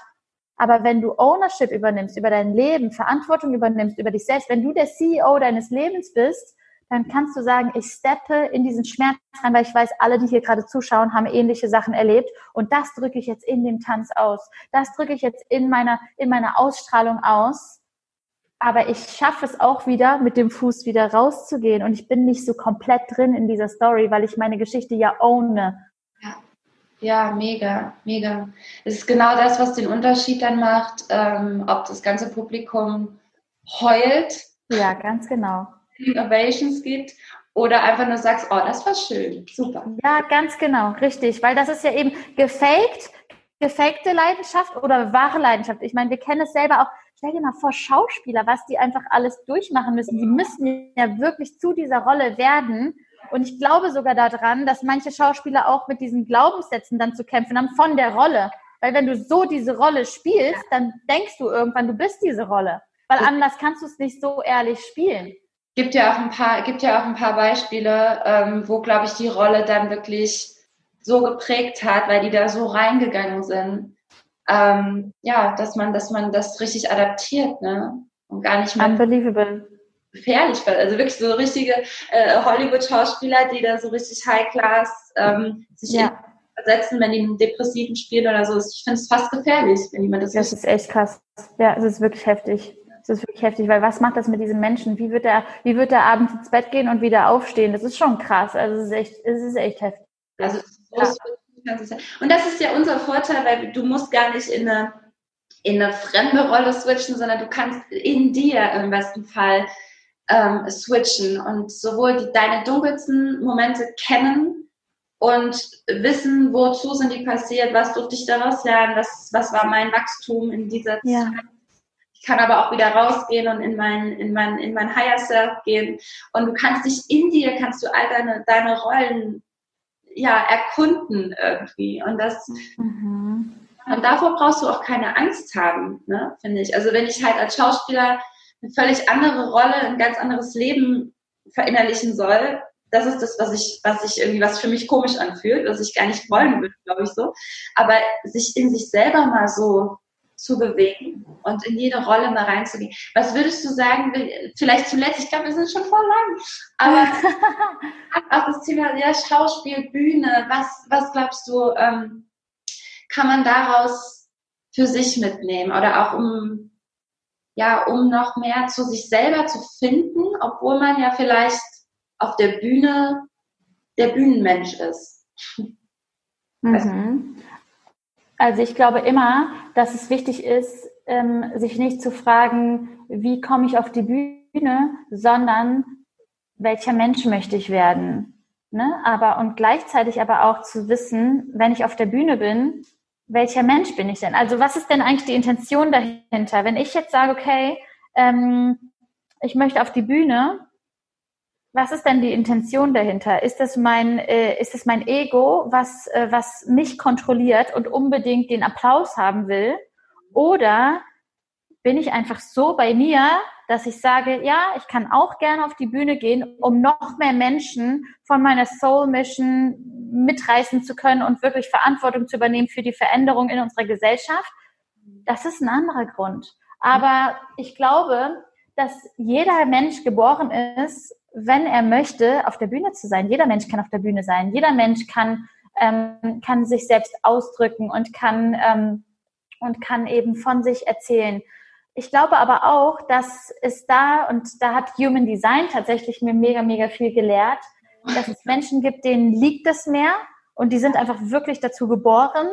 Aber wenn du Ownership übernimmst über dein Leben, Verantwortung übernimmst über dich selbst, wenn du der CEO deines Lebens bist, dann kannst du sagen, ich steppe in diesen Schmerz rein, weil ich weiß, alle, die hier gerade zuschauen, haben ähnliche Sachen erlebt. Und das drücke ich jetzt in dem Tanz aus. Das drücke ich jetzt in meiner, in meiner Ausstrahlung aus. Aber ich schaffe es auch wieder, mit dem Fuß wieder rauszugehen. Und ich bin nicht so komplett drin in dieser Story, weil ich meine Geschichte ja owne. Ja, ja mega, mega. Es ist genau das, was den Unterschied dann macht, ähm, ob das ganze Publikum heult. Ja, ganz genau Innovations gibt oder einfach nur sagst, oh, das war schön, super. Ja, ganz genau, richtig, weil das ist ja eben gefaked, gefakte Leidenschaft oder wahre Leidenschaft. Ich meine, wir kennen es selber auch. Stell dir mal vor, Schauspieler, was die einfach alles durchmachen müssen. Die müssen ja wirklich zu dieser Rolle werden. Und ich glaube sogar daran, dass manche Schauspieler auch mit diesen Glaubenssätzen dann zu kämpfen haben von der Rolle. Weil wenn du so diese Rolle spielst, dann denkst du irgendwann, du bist diese Rolle. Weil anders kannst du es nicht so ehrlich spielen gibt ja auch ein paar, gibt ja auch ein paar Beispiele, ähm, wo, glaube ich, die Rolle dann wirklich so geprägt hat, weil die da so reingegangen sind. Ähm, ja, dass man, dass man das richtig adaptiert, ne? Und gar nicht mehr Unbelievable. gefährlich wird. Also wirklich so richtige äh, Hollywood-Schauspieler, die da so richtig High-Class ähm, sich ja. versetzen, wenn die einen Depressiven spielen oder so. Ich finde es fast gefährlich, wenn jemand das. Das ist echt krass. Ja, es ist wirklich heftig. Das ist wirklich heftig, weil was macht das mit diesem Menschen? Wie wird er, wie wird er abends ins Bett gehen und wieder aufstehen? Das ist schon krass. Also es ist echt, es ist echt heftig. Also ja. und das ist ja unser Vorteil, weil du musst gar nicht in eine in eine fremde Rolle switchen, sondern du kannst in dir im besten Fall ähm, switchen und sowohl die, deine dunkelsten Momente kennen und wissen, wozu sind die passiert, was durfte ich daraus lernen, was, was war mein Wachstum in dieser ja. Zeit kann aber auch wieder rausgehen und in mein, in mein, in mein Higher Self gehen. Und du kannst dich in dir, kannst du all deine, deine Rollen, ja, erkunden irgendwie. Und das, mhm. und davor brauchst du auch keine Angst haben, ne, finde ich. Also wenn ich halt als Schauspieler eine völlig andere Rolle, ein ganz anderes Leben verinnerlichen soll, das ist das, was ich, was ich irgendwie, was für mich komisch anfühlt, was ich gar nicht wollen würde, glaube ich so. Aber sich in sich selber mal so zu bewegen und in jede Rolle mal reinzugehen. Was würdest du sagen, vielleicht zuletzt, ich glaube, wir sind schon voll lang, aber [LAUGHS] auch das Thema ja, Schauspiel, Bühne, was, was glaubst du, ähm, kann man daraus für sich mitnehmen oder auch um, ja, um noch mehr zu sich selber zu finden, obwohl man ja vielleicht auf der Bühne der Bühnenmensch ist. Mhm. Also ich glaube immer, dass es wichtig ist, ähm, sich nicht zu fragen, wie komme ich auf die Bühne, sondern welcher Mensch möchte ich werden. Ne? Aber und gleichzeitig aber auch zu wissen, wenn ich auf der Bühne bin, welcher Mensch bin ich denn? Also was ist denn eigentlich die Intention dahinter? Wenn ich jetzt sage, okay, ähm, ich möchte auf die Bühne, was ist denn die Intention dahinter? Ist das mein, äh, ist das mein Ego, was, äh, was mich kontrolliert und unbedingt den Applaus haben will? Oder bin ich einfach so bei mir, dass ich sage, ja, ich kann auch gerne auf die Bühne gehen, um noch mehr Menschen von meiner Soul Mission mitreißen zu können und wirklich Verantwortung zu übernehmen für die Veränderung in unserer Gesellschaft. Das ist ein anderer Grund. Aber ich glaube, dass jeder Mensch geboren ist wenn er möchte, auf der Bühne zu sein. Jeder Mensch kann auf der Bühne sein. Jeder Mensch kann, ähm, kann sich selbst ausdrücken und kann, ähm, und kann eben von sich erzählen. Ich glaube aber auch, dass es da, und da hat Human Design tatsächlich mir mega, mega viel gelehrt, dass es Menschen gibt, denen liegt es mehr und die sind einfach wirklich dazu geboren.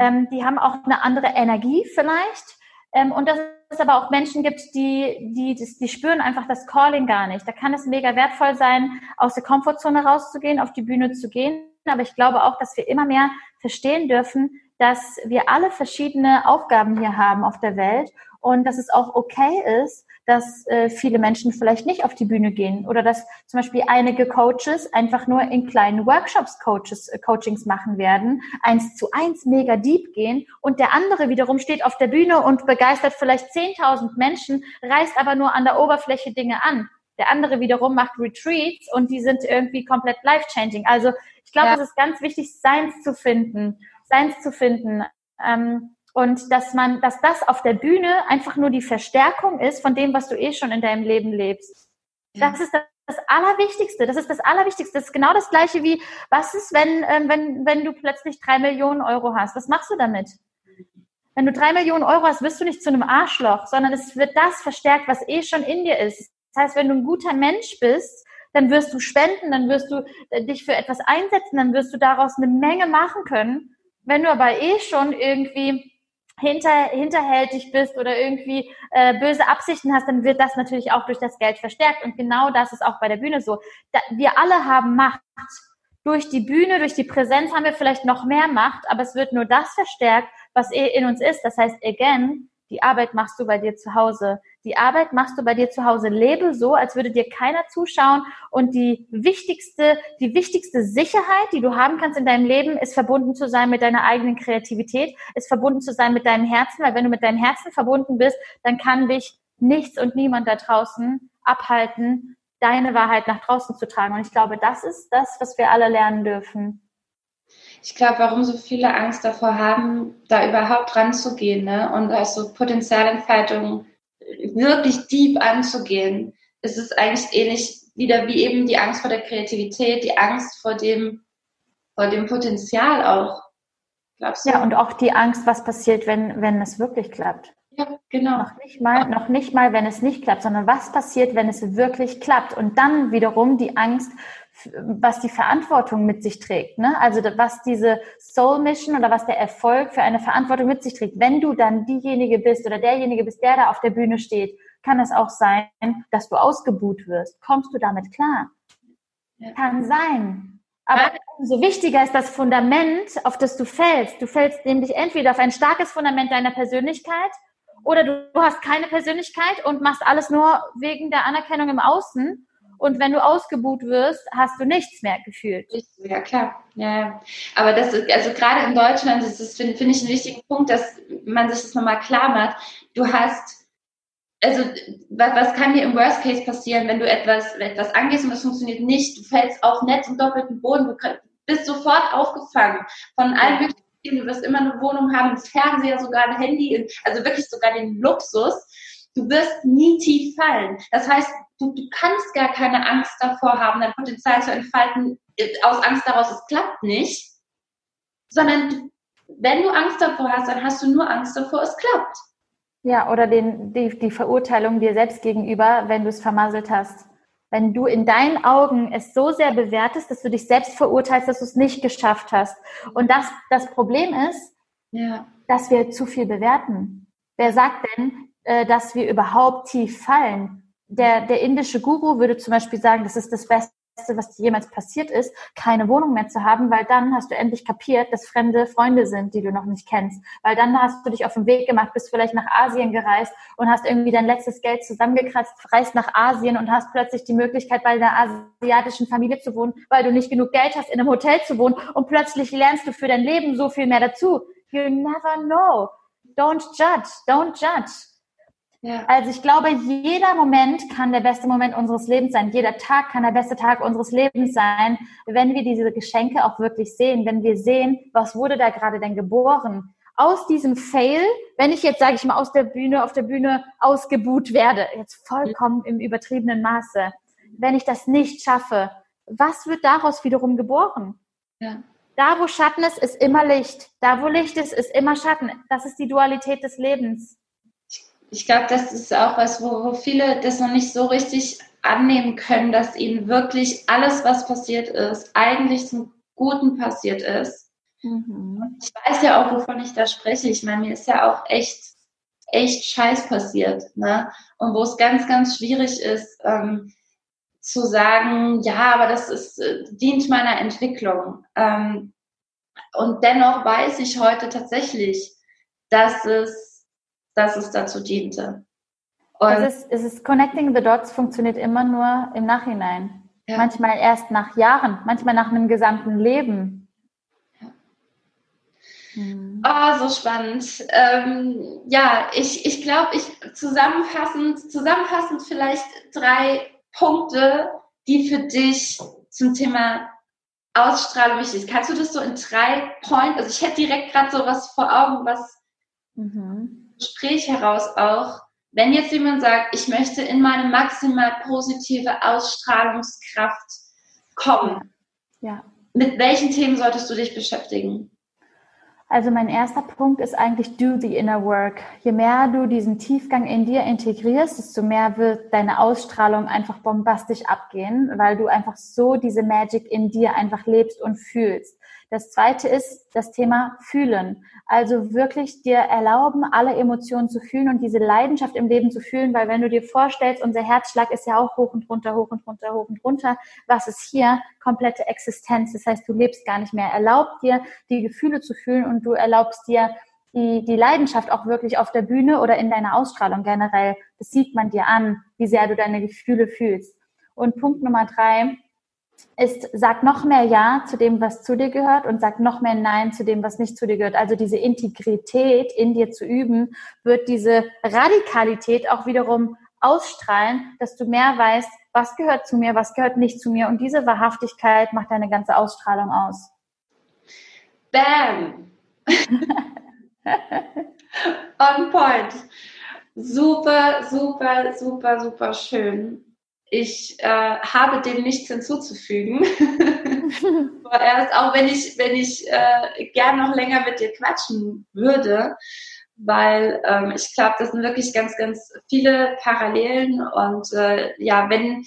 Ähm, die haben auch eine andere Energie vielleicht. Ähm, und dass es aber auch Menschen gibt, die, die, die spüren einfach das Calling gar nicht. Da kann es mega wertvoll sein, aus der Komfortzone rauszugehen, auf die Bühne zu gehen. Aber ich glaube auch, dass wir immer mehr verstehen dürfen, dass wir alle verschiedene Aufgaben hier haben auf der Welt und dass es auch okay ist, dass äh, viele Menschen vielleicht nicht auf die Bühne gehen oder dass zum Beispiel einige Coaches einfach nur in kleinen Workshops Coaches, äh, Coachings machen werden, eins zu eins mega deep gehen und der andere wiederum steht auf der Bühne und begeistert vielleicht 10.000 Menschen, reißt aber nur an der Oberfläche Dinge an. Der andere wiederum macht Retreats und die sind irgendwie komplett life-changing. Also ich glaube, ja. es ist ganz wichtig, Seins zu finden, Seins zu finden. Ähm, und dass man, dass das auf der Bühne einfach nur die Verstärkung ist von dem, was du eh schon in deinem Leben lebst. Ja. Das ist das, das Allerwichtigste. Das ist das Allerwichtigste. Das ist genau das Gleiche wie, was ist, wenn, ähm, wenn, wenn du plötzlich drei Millionen Euro hast? Was machst du damit? Wenn du drei Millionen Euro hast, wirst du nicht zu einem Arschloch, sondern es wird das verstärkt, was eh schon in dir ist. Das heißt, wenn du ein guter Mensch bist, dann wirst du spenden, dann wirst du äh, dich für etwas einsetzen, dann wirst du daraus eine Menge machen können. Wenn du aber eh schon irgendwie hinter, hinterhältig bist oder irgendwie äh, böse Absichten hast, dann wird das natürlich auch durch das Geld verstärkt. Und genau das ist auch bei der Bühne so. Da, wir alle haben Macht. Durch die Bühne, durch die Präsenz haben wir vielleicht noch mehr Macht, aber es wird nur das verstärkt, was eh in uns ist. Das heißt, again, die Arbeit machst du bei dir zu Hause. Die Arbeit machst du bei dir zu Hause. Lebe so, als würde dir keiner zuschauen. Und die wichtigste, die wichtigste Sicherheit, die du haben kannst in deinem Leben, ist verbunden zu sein mit deiner eigenen Kreativität, ist verbunden zu sein mit deinem Herzen. Weil wenn du mit deinem Herzen verbunden bist, dann kann dich nichts und niemand da draußen abhalten, deine Wahrheit nach draußen zu tragen. Und ich glaube, das ist das, was wir alle lernen dürfen ich glaube, warum so viele Angst davor haben, da überhaupt ranzugehen ne? und also Potenzialentfaltung wirklich deep anzugehen, ist es eigentlich ähnlich wieder wie eben die Angst vor der Kreativität, die Angst vor dem, vor dem Potenzial auch. Glaubst du? Ja, und auch die Angst, was passiert, wenn, wenn es wirklich klappt. Ja, genau. Noch nicht mal, noch nicht mal, wenn es nicht klappt, sondern was passiert, wenn es wirklich klappt. Und dann wiederum die Angst was die Verantwortung mit sich trägt. Ne? Also was diese Soul Mission oder was der Erfolg für eine Verantwortung mit sich trägt. Wenn du dann diejenige bist oder derjenige bist, der da auf der Bühne steht, kann es auch sein, dass du ausgebuht wirst. Kommst du damit klar? Ja. Kann sein. Aber umso wichtiger ist das Fundament, auf das du fällst. Du fällst nämlich entweder auf ein starkes Fundament deiner Persönlichkeit oder du hast keine Persönlichkeit und machst alles nur wegen der Anerkennung im Außen und wenn du ausgebuht wirst, hast du nichts mehr gefühlt. Ja, klar. Ja. Aber das ist, also gerade in Deutschland, das ist, finde find ich, einen wichtigen Punkt, dass man sich das nochmal klar macht. Du hast, also, was, was kann dir im Worst Case passieren, wenn du etwas, etwas angehst und das funktioniert nicht? Du fällst auf Netz und doppelten Boden, du bist sofort aufgefangen von allen möglichen Du wirst immer eine Wohnung haben, einen Fernseher, sogar ein Handy, also wirklich sogar den Luxus. Du wirst nie tief fallen. Das heißt, du, du kannst gar keine Angst davor haben, dein Potenzial zu entfalten, aus Angst daraus, es klappt nicht, sondern wenn du Angst davor hast, dann hast du nur Angst davor, es klappt. Ja, oder den, die, die Verurteilung dir selbst gegenüber, wenn du es vermasselt hast. Wenn du in deinen Augen es so sehr bewertest, dass du dich selbst verurteilst, dass du es nicht geschafft hast. Und das, das Problem ist, ja. dass wir zu viel bewerten. Wer sagt denn, äh, dass wir überhaupt tief fallen? der, der indische Guru würde zum Beispiel sagen, das ist das Beste, was jemals passiert ist, keine Wohnung mehr zu haben, weil dann hast du endlich kapiert, dass Fremde Freunde sind, die du noch nicht kennst. Weil dann hast du dich auf den Weg gemacht, bist vielleicht nach Asien gereist und hast irgendwie dein letztes Geld zusammengekratzt, reist nach Asien und hast plötzlich die Möglichkeit, bei einer asiatischen Familie zu wohnen, weil du nicht genug Geld hast, in einem Hotel zu wohnen und plötzlich lernst du für dein Leben so viel mehr dazu. You never know. Don't judge. Don't judge. Ja. Also ich glaube, jeder Moment kann der beste Moment unseres Lebens sein. Jeder Tag kann der beste Tag unseres Lebens sein, wenn wir diese Geschenke auch wirklich sehen, wenn wir sehen, was wurde da gerade denn geboren. Aus diesem Fail, wenn ich jetzt, sage ich mal, aus der Bühne, auf der Bühne ausgebuht werde, jetzt vollkommen im übertriebenen Maße, wenn ich das nicht schaffe, was wird daraus wiederum geboren? Ja. Da, wo Schatten ist, ist immer Licht. Da, wo Licht ist, ist immer Schatten. Das ist die Dualität des Lebens ich glaube, das ist auch was, wo, wo viele das noch nicht so richtig annehmen können, dass ihnen wirklich alles, was passiert ist, eigentlich zum Guten passiert ist. Mhm. Ich weiß ja auch, wovon ich da spreche. Ich meine, mir ist ja auch echt, echt Scheiß passiert. Ne? Und wo es ganz, ganz schwierig ist, ähm, zu sagen, ja, aber das ist, äh, dient meiner Entwicklung. Ähm, und dennoch weiß ich heute tatsächlich, dass es dass es dazu diente. Und es, ist, es ist Connecting the Dots funktioniert immer nur im Nachhinein. Ja. Manchmal erst nach Jahren, manchmal nach einem gesamten Leben. Oh, so spannend. Ähm, ja, ich, ich glaube, ich zusammenfassend, zusammenfassend vielleicht drei Punkte, die für dich zum Thema Ausstrahlung wichtig sind. Kannst du das so in drei Points, also ich hätte direkt gerade so was vor Augen, was mhm. Gespräch heraus auch, wenn jetzt jemand sagt, ich möchte in meine maximal positive Ausstrahlungskraft kommen, ja. mit welchen Themen solltest du dich beschäftigen? Also mein erster Punkt ist eigentlich do the inner work. Je mehr du diesen Tiefgang in dir integrierst, desto mehr wird deine Ausstrahlung einfach bombastisch abgehen, weil du einfach so diese Magic in dir einfach lebst und fühlst. Das zweite ist das Thema fühlen. Also wirklich dir erlauben, alle Emotionen zu fühlen und diese Leidenschaft im Leben zu fühlen, weil wenn du dir vorstellst, unser Herzschlag ist ja auch hoch und runter, hoch und runter, hoch und runter. Was ist hier? Komplette Existenz. Das heißt, du lebst gar nicht mehr. Erlaub dir, die Gefühle zu fühlen und du erlaubst dir, die, die Leidenschaft auch wirklich auf der Bühne oder in deiner Ausstrahlung generell. Das sieht man dir an, wie sehr du deine Gefühle fühlst. Und Punkt Nummer drei, ist, sag noch mehr Ja zu dem, was zu dir gehört und sag noch mehr Nein zu dem, was nicht zu dir gehört. Also diese Integrität in dir zu üben, wird diese Radikalität auch wiederum ausstrahlen, dass du mehr weißt, was gehört zu mir, was gehört nicht zu mir. Und diese Wahrhaftigkeit macht deine ganze Ausstrahlung aus. Bam! [LAUGHS] On point. Super, super, super, super schön. Ich äh, habe dem nichts hinzuzufügen. [LAUGHS] Vorerst, auch wenn ich, wenn ich äh, gern noch länger mit dir quatschen würde, weil ähm, ich glaube, das sind wirklich ganz, ganz viele Parallelen und äh, ja, wenn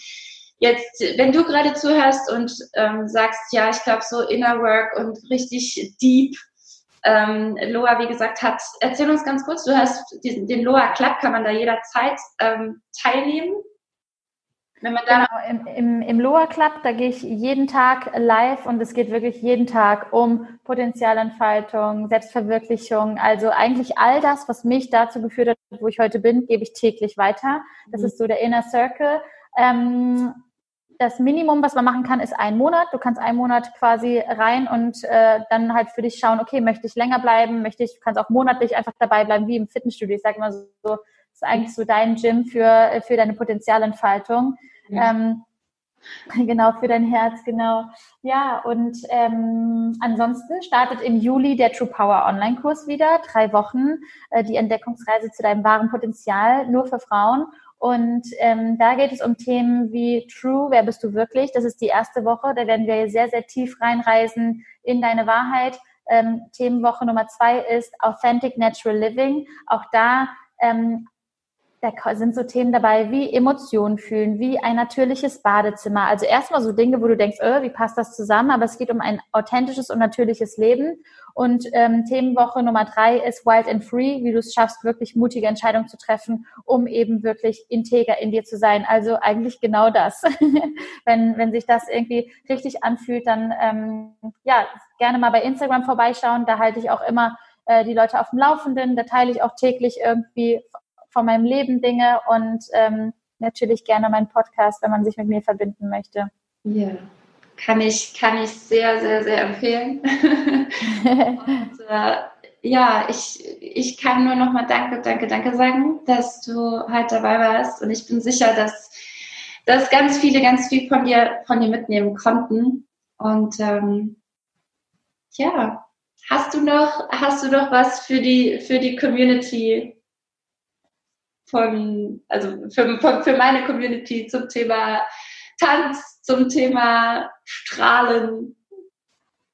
jetzt, wenn du gerade zuhörst und ähm, sagst, ja, ich glaube so Inner Work und richtig deep, ähm, Loa, wie gesagt, hat, erzähl uns ganz kurz, du hast diesen, den Loa Club, kann man da jederzeit ähm, teilnehmen? Wenn man da genau, im, im, im Lower Club, da gehe ich jeden Tag live und es geht wirklich jeden Tag um Potenzialentfaltung, Selbstverwirklichung. Also eigentlich all das, was mich dazu geführt hat, wo ich heute bin, gebe ich täglich weiter. Das mhm. ist so der Inner Circle. Ähm, das Minimum, was man machen kann, ist ein Monat. Du kannst einen Monat quasi rein und äh, dann halt für dich schauen, okay, möchte ich länger bleiben, möchte ich, du kannst auch monatlich einfach dabei bleiben, wie im Fitnessstudio. Ich sage immer so, das ist eigentlich so dein Gym für, für deine Potenzialentfaltung. Ähm, [LAUGHS] genau, für dein Herz, genau. Ja, und ähm, ansonsten startet im Juli der True Power Online-Kurs wieder. Drei Wochen, äh, die Entdeckungsreise zu deinem wahren Potenzial, nur für Frauen. Und ähm, da geht es um Themen wie True, wer bist du wirklich? Das ist die erste Woche. Da werden wir sehr, sehr tief reinreisen in deine Wahrheit. Ähm, Themenwoche Nummer zwei ist Authentic Natural Living. Auch da ähm, da sind so Themen dabei wie Emotionen fühlen, wie ein natürliches Badezimmer. Also erstmal so Dinge, wo du denkst, äh, wie passt das zusammen? Aber es geht um ein authentisches und natürliches Leben. Und ähm, Themenwoche Nummer drei ist Wild and Free, wie du es schaffst, wirklich mutige Entscheidungen zu treffen, um eben wirklich integer in dir zu sein. Also eigentlich genau das. [LAUGHS] wenn, wenn sich das irgendwie richtig anfühlt, dann ähm, ja, gerne mal bei Instagram vorbeischauen. Da halte ich auch immer äh, die Leute auf dem Laufenden. Da teile ich auch täglich irgendwie von meinem Leben Dinge und ähm, natürlich gerne meinen Podcast, wenn man sich mit mir verbinden möchte. Ja, kann ich, kann ich sehr, sehr, sehr empfehlen. [LAUGHS] und, äh, ja, ich, ich kann nur noch mal Danke, Danke, Danke sagen, dass du halt dabei warst. Und ich bin sicher, dass, dass ganz viele ganz viel von dir, von dir mitnehmen konnten. Und ähm, ja, hast du noch, hast du noch was für die, für die Community, von, also für, für meine Community zum Thema Tanz, zum Thema Strahlen?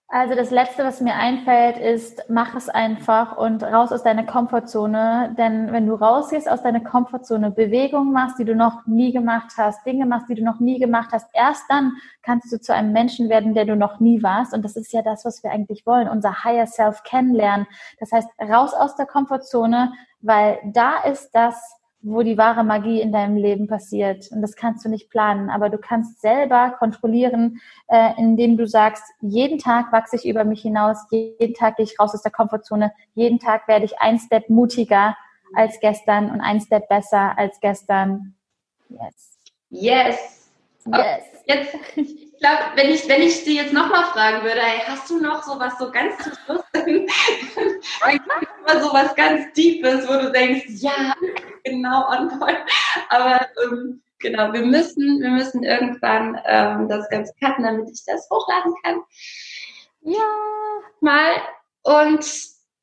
Also das Letzte, was mir einfällt, ist, mach es einfach und raus aus deiner Komfortzone. Denn wenn du rausgehst aus deiner Komfortzone, Bewegungen machst, die du noch nie gemacht hast, Dinge machst, die du noch nie gemacht hast, erst dann kannst du zu einem Menschen werden, der du noch nie warst. Und das ist ja das, was wir eigentlich wollen, unser Higher Self kennenlernen. Das heißt, raus aus der Komfortzone, weil da ist das, wo die wahre Magie in deinem Leben passiert. Und das kannst du nicht planen, aber du kannst selber kontrollieren, äh, indem du sagst, jeden Tag wachse ich über mich hinaus, jeden Tag gehe ich raus aus der Komfortzone, jeden Tag werde ich ein Step mutiger, als gestern und ein Step besser als gestern. Yes. Yes. Yes. Jetzt, ich glaube, wenn ich, wenn ich sie jetzt nochmal fragen würde, hey, hast du noch sowas so ganz zu Schluss? [LAUGHS] dann so was ganz Tiefes, wo du denkst, ja, genau on point. Aber ähm, genau, wir müssen, wir müssen irgendwann ähm, das Ganze cutten, damit ich das hochladen kann. Ja. Mal. Und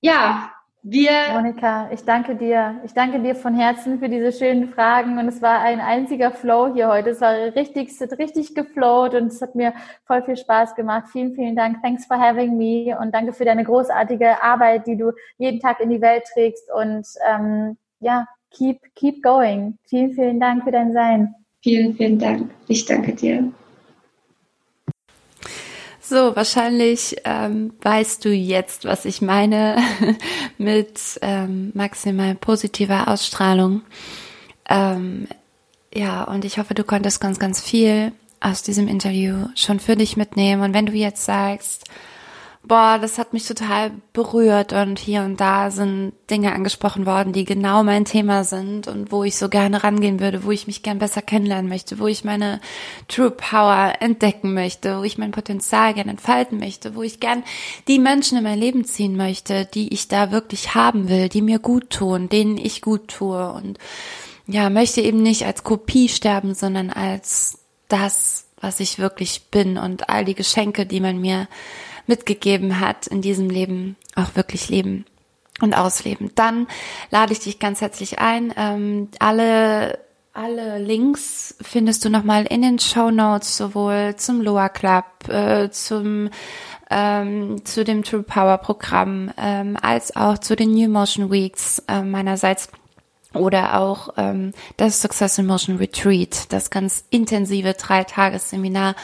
ja, wir. Monika, ich danke dir. Ich danke dir von Herzen für diese schönen Fragen. Und es war ein einziger Flow hier heute. Es war richtig, es hat richtig geflowt und es hat mir voll viel Spaß gemacht. Vielen, vielen Dank. Thanks for having me und danke für deine großartige Arbeit, die du jeden Tag in die Welt trägst. Und ähm, ja, keep, keep going. Vielen, vielen Dank für dein Sein. Vielen, vielen Dank. Ich danke dir. So, wahrscheinlich ähm, weißt du jetzt, was ich meine [LAUGHS] mit ähm, maximal positiver Ausstrahlung. Ähm, ja, und ich hoffe, du konntest ganz, ganz viel aus diesem Interview schon für dich mitnehmen. Und wenn du jetzt sagst, boah, das hat mich total berührt und hier und da sind Dinge angesprochen worden, die genau mein Thema sind und wo ich so gerne rangehen würde, wo ich mich gern besser kennenlernen möchte, wo ich meine True Power entdecken möchte, wo ich mein Potenzial gern entfalten möchte, wo ich gern die Menschen in mein Leben ziehen möchte, die ich da wirklich haben will, die mir gut tun, denen ich gut tue und ja, möchte eben nicht als Kopie sterben, sondern als das, was ich wirklich bin und all die Geschenke, die man mir mitgegeben hat in diesem Leben, auch wirklich leben und ausleben. Dann lade ich dich ganz herzlich ein. Ähm, alle alle Links findest du nochmal in den Show Notes, sowohl zum Loa Club, äh, zum ähm, zu dem True Power Programm, ähm, als auch zu den New Motion Weeks äh, meinerseits oder auch ähm, das Success in Motion Retreat, das ganz intensive Drei-Tages-Seminar,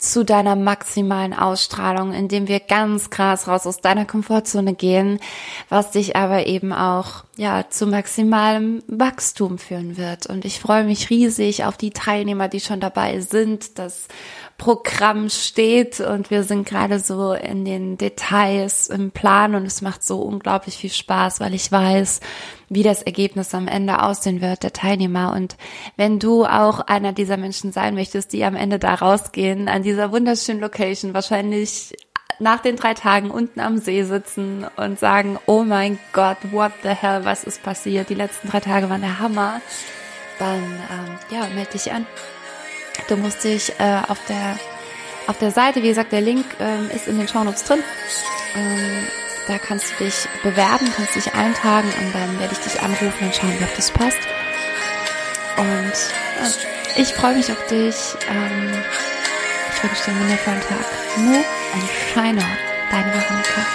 zu deiner maximalen Ausstrahlung, indem wir ganz krass raus aus deiner Komfortzone gehen, was dich aber eben auch ja zu maximalem Wachstum führen wird. Und ich freue mich riesig auf die Teilnehmer, die schon dabei sind. Das Programm steht und wir sind gerade so in den Details im Plan und es macht so unglaublich viel Spaß, weil ich weiß, wie das Ergebnis am Ende aussehen wird, der Teilnehmer. Und wenn du auch einer dieser Menschen sein möchtest, die am Ende da rausgehen, an dieser wunderschönen Location, wahrscheinlich nach den drei Tagen unten am See sitzen und sagen, oh mein Gott, what the hell, was ist passiert? Die letzten drei Tage waren der Hammer. Dann, ähm, ja, melde dich an. Du musst dich äh, auf der auf der Seite, wie gesagt, der Link ähm, ist in den Shownotes drin. Ähm, da kannst du dich bewerben, kannst dich eintragen und dann werde ich dich anrufen und schauen, ob das passt. Und ja, ich freue mich auf dich. Ähm, ich wünsche dir einen wundervollen Tag. Move and shine on. Deine Veronika.